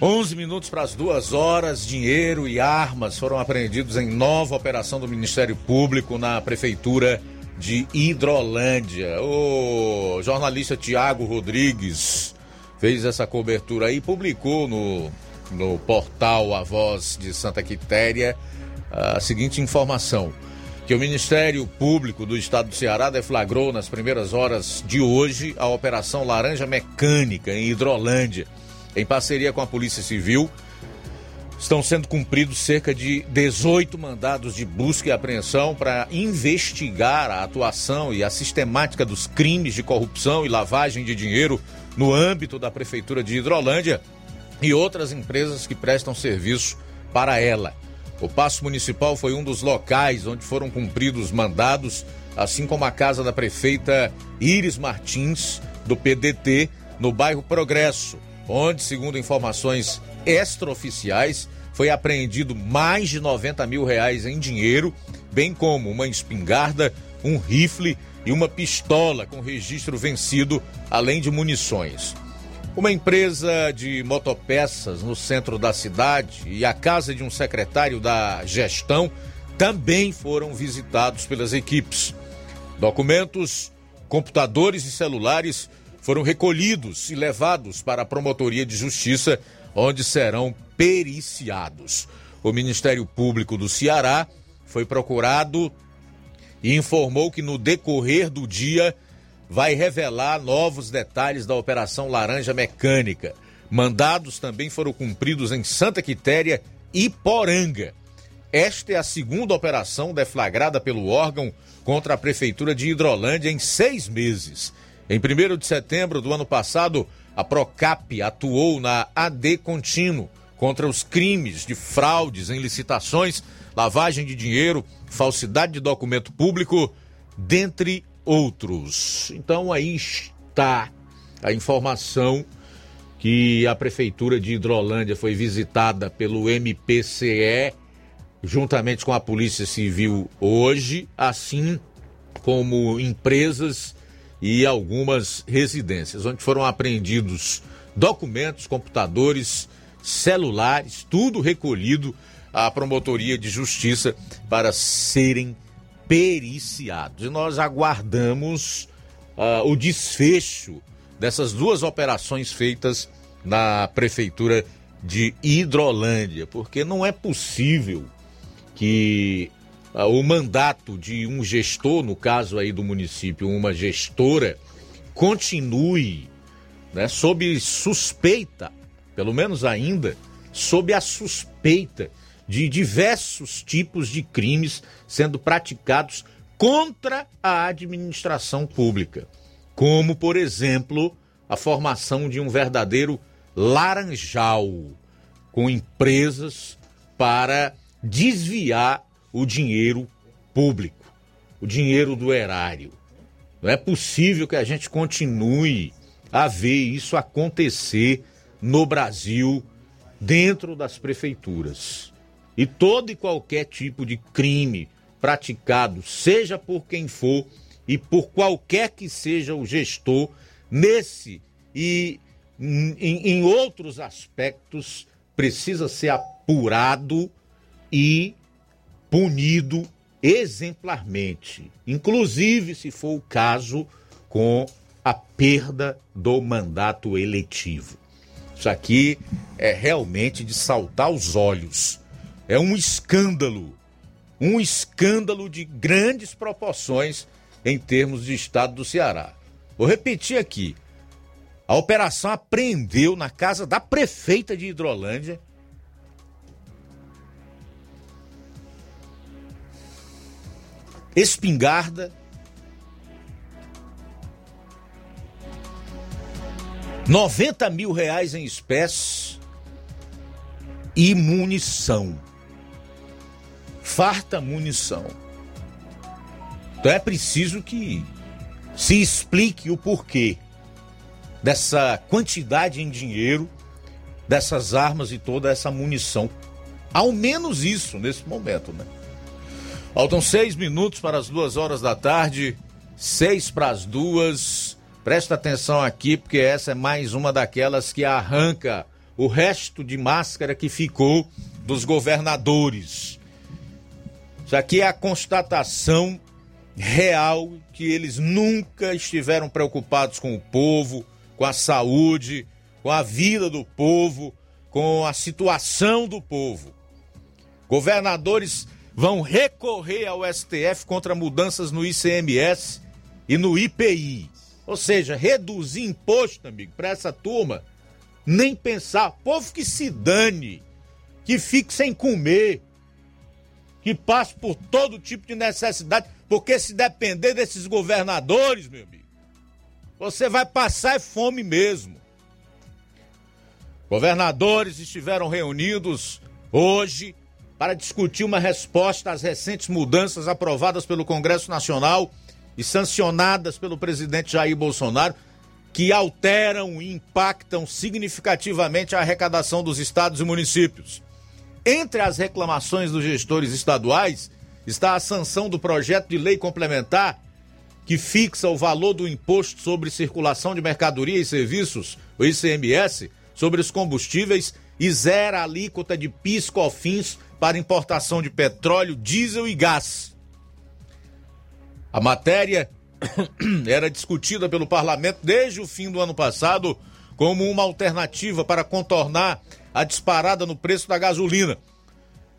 11 minutos para as duas horas, dinheiro e armas foram apreendidos em nova operação do Ministério Público na Prefeitura de Hidrolândia. O jornalista Tiago Rodrigues fez essa cobertura aí e publicou no, no portal A Voz de Santa Quitéria a seguinte informação: que o Ministério Público do Estado do Ceará deflagrou nas primeiras horas de hoje a Operação Laranja Mecânica em Hidrolândia, em parceria com a Polícia Civil. Estão sendo cumpridos cerca de 18 mandados de busca e apreensão para investigar a atuação e a sistemática dos crimes de corrupção e lavagem de dinheiro no âmbito da Prefeitura de Hidrolândia e outras empresas que prestam serviço para ela. O Paço Municipal foi um dos locais onde foram cumpridos mandados, assim como a casa da prefeita Iris Martins, do PDT, no bairro Progresso, onde, segundo informações extraoficiais, foi apreendido mais de 90 mil reais em dinheiro, bem como uma espingarda, um rifle e uma pistola com registro vencido, além de munições. Uma empresa de motopeças no centro da cidade e a casa de um secretário da gestão também foram visitados pelas equipes. Documentos, computadores e celulares foram recolhidos e levados para a Promotoria de Justiça, onde serão periciados. O Ministério Público do Ceará foi procurado e informou que no decorrer do dia vai revelar novos detalhes da Operação Laranja Mecânica. Mandados também foram cumpridos em Santa Quitéria e Poranga. Esta é a segunda operação deflagrada pelo órgão contra a Prefeitura de Hidrolândia em seis meses. Em 1 de setembro do ano passado, a Procap atuou na AD Contínuo contra os crimes de fraudes em licitações, lavagem de dinheiro, falsidade de documento público, dentre outros. Então aí está a informação que a prefeitura de Hidrolândia foi visitada pelo MPCE juntamente com a Polícia Civil hoje, assim como empresas e algumas residências, onde foram apreendidos documentos, computadores, celulares, tudo recolhido à Promotoria de Justiça para serem periciados. E nós aguardamos uh, o desfecho dessas duas operações feitas na Prefeitura de Hidrolândia, porque não é possível que o mandato de um gestor, no caso aí do município, uma gestora, continue né, sob suspeita, pelo menos ainda, sob a suspeita de diversos tipos de crimes sendo praticados contra a administração pública, como, por exemplo, a formação de um verdadeiro laranjal com empresas para desviar o dinheiro público, o dinheiro do erário. Não é possível que a gente continue a ver isso acontecer no Brasil dentro das prefeituras. E todo e qualquer tipo de crime praticado, seja por quem for e por qualquer que seja o gestor, nesse e em, em outros aspectos, precisa ser apurado e punido exemplarmente, inclusive se for o caso com a perda do mandato eletivo. Isso aqui é realmente de saltar os olhos é um escândalo, um escândalo de grandes proporções em termos de estado do Ceará. Vou repetir aqui. A operação apreendeu na casa da prefeita de Hidrolândia espingarda, noventa mil reais em espécie, e munição. Farta munição. Então é preciso que se explique o porquê dessa quantidade em dinheiro, dessas armas e toda essa munição. Ao menos isso nesse momento, né? Faltam seis minutos para as duas horas da tarde, seis para as duas. Presta atenção aqui, porque essa é mais uma daquelas que arranca o resto de máscara que ficou dos governadores. Isso aqui é a constatação real que eles nunca estiveram preocupados com o povo, com a saúde, com a vida do povo, com a situação do povo. Governadores vão recorrer ao STF contra mudanças no ICMS e no IPI. Ou seja, reduzir imposto, amigo, para essa turma, nem pensar. Povo que se dane, que fique sem comer, que passe por todo tipo de necessidade, porque se depender desses governadores, meu amigo, você vai passar é fome mesmo. Governadores estiveram reunidos hoje para discutir uma resposta às recentes mudanças aprovadas pelo Congresso Nacional e sancionadas pelo presidente Jair Bolsonaro, que alteram e impactam significativamente a arrecadação dos estados e municípios. Entre as reclamações dos gestores estaduais está a sanção do projeto de lei complementar que fixa o valor do imposto sobre circulação de mercadoria e serviços, o ICMS, sobre os combustíveis e zera a alíquota de PIS/COFINS para importação de petróleo, diesel e gás. A matéria era discutida pelo parlamento desde o fim do ano passado como uma alternativa para contornar a disparada no preço da gasolina.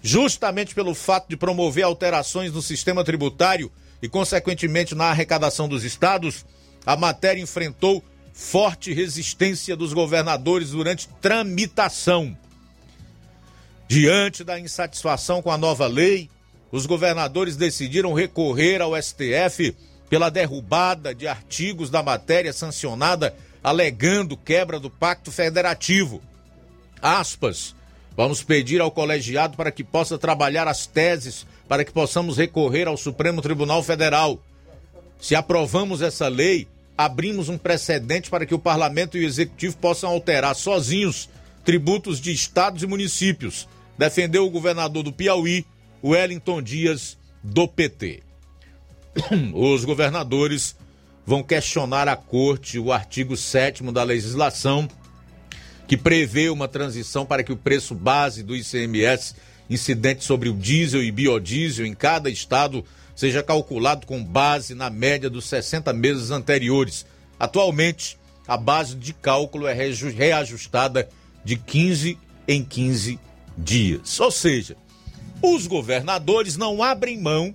Justamente pelo fato de promover alterações no sistema tributário e, consequentemente, na arrecadação dos estados, a matéria enfrentou forte resistência dos governadores durante tramitação. Diante da insatisfação com a nova lei, os governadores decidiram recorrer ao STF pela derrubada de artigos da matéria sancionada alegando quebra do pacto federativo. Aspas. Vamos pedir ao colegiado para que possa trabalhar as teses para que possamos recorrer ao Supremo Tribunal Federal. Se aprovamos essa lei, abrimos um precedente para que o parlamento e o executivo possam alterar sozinhos tributos de estados e municípios, defendeu o governador do Piauí, Wellington Dias, do PT. Os governadores vão questionar a corte o artigo 7 da legislação que prevê uma transição para que o preço base do ICMS incidente sobre o diesel e biodiesel em cada estado seja calculado com base na média dos 60 meses anteriores. Atualmente, a base de cálculo é reajustada de 15 em 15 dias. Ou seja, os governadores não abrem mão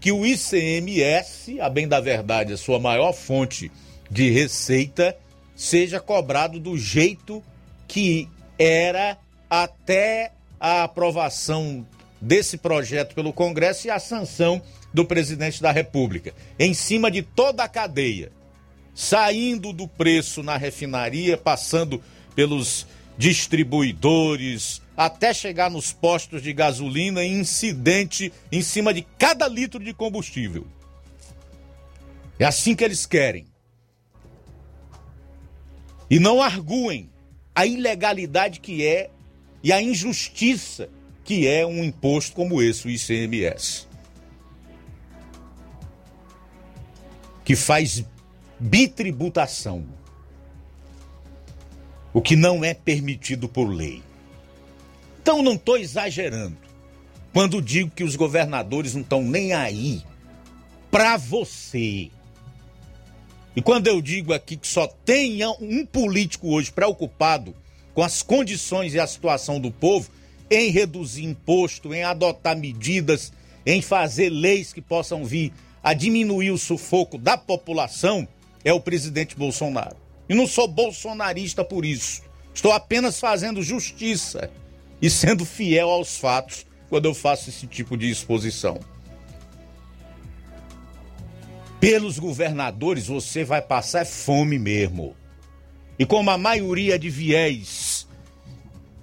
que o ICMS, a bem da verdade, a sua maior fonte de receita, seja cobrado do jeito que era até a aprovação desse projeto pelo Congresso e a sanção do presidente da República, em cima de toda a cadeia, saindo do preço na refinaria, passando pelos distribuidores, até chegar nos postos de gasolina incidente em cima de cada litro de combustível. É assim que eles querem. E não arguem a ilegalidade que é e a injustiça que é um imposto como esse, o ICMS. que faz bitributação, o que não é permitido por lei. Então não estou exagerando quando digo que os governadores não estão nem aí para você. E quando eu digo aqui que só tenha um político hoje preocupado com as condições e a situação do povo, em reduzir imposto, em adotar medidas, em fazer leis que possam vir a diminuir o sufoco da população é o presidente Bolsonaro. E não sou bolsonarista por isso. Estou apenas fazendo justiça e sendo fiel aos fatos quando eu faço esse tipo de exposição. Pelos governadores você vai passar fome mesmo. E como a maioria de viés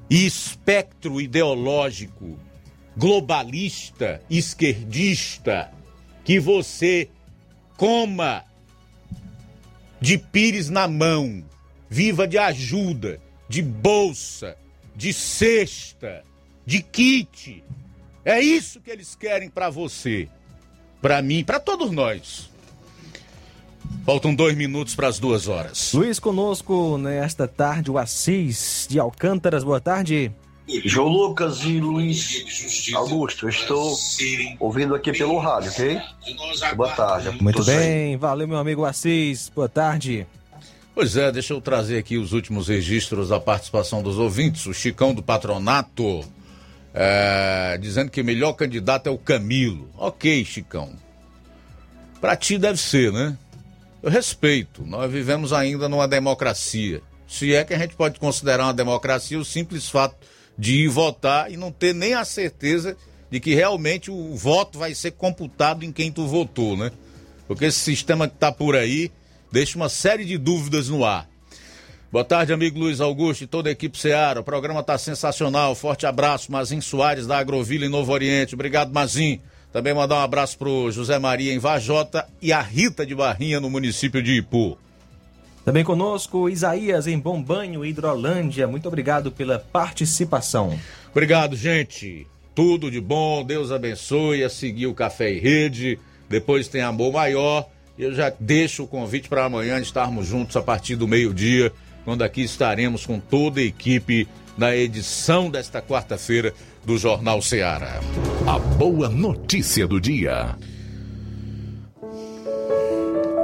e espectro ideológico globalista, esquerdista, que você coma de pires na mão, viva de ajuda, de bolsa, de cesta, de kit. É isso que eles querem para você, para mim, para todos nós. Faltam dois minutos para as duas horas. Luiz conosco nesta tarde, o Assis de Alcântaras. Boa tarde. João Lucas e Luiz Augusto, eu estou ouvindo aqui pelo rádio, ok? Boa tarde. Muito bem, valeu meu amigo Assis, boa tarde. Pois é, deixa eu trazer aqui os últimos registros da participação dos ouvintes. O Chicão do Patronato, é, dizendo que o melhor candidato é o Camilo. Ok, Chicão. Pra ti deve ser, né? Eu respeito, nós vivemos ainda numa democracia. Se é que a gente pode considerar uma democracia o simples fato de ir votar e não ter nem a certeza de que realmente o voto vai ser computado em quem tu votou, né? Porque esse sistema que está por aí deixa uma série de dúvidas no ar. Boa tarde, amigo Luiz Augusto e toda a equipe Seara. O programa está sensacional. Forte abraço, Mazin Soares, da Agrovila em Novo Oriente. Obrigado, Mazin. Também mandar um abraço pro José Maria em Vajota e a Rita de Barrinha, no município de Ipu. Também conosco Isaías em Bom Banho, Hidrolândia. Muito obrigado pela participação. Obrigado, gente. Tudo de bom, Deus abençoe. A seguir o Café e Rede. Depois tem Amor Maior. Eu já deixo o convite para amanhã estarmos juntos a partir do meio-dia, quando aqui estaremos com toda a equipe na edição desta quarta-feira do Jornal Ceará. A boa notícia do dia.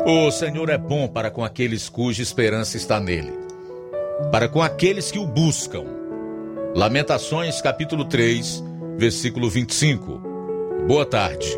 O Senhor é bom para com aqueles cuja esperança está nele, para com aqueles que o buscam. Lamentações, capítulo 3, versículo 25. Boa tarde.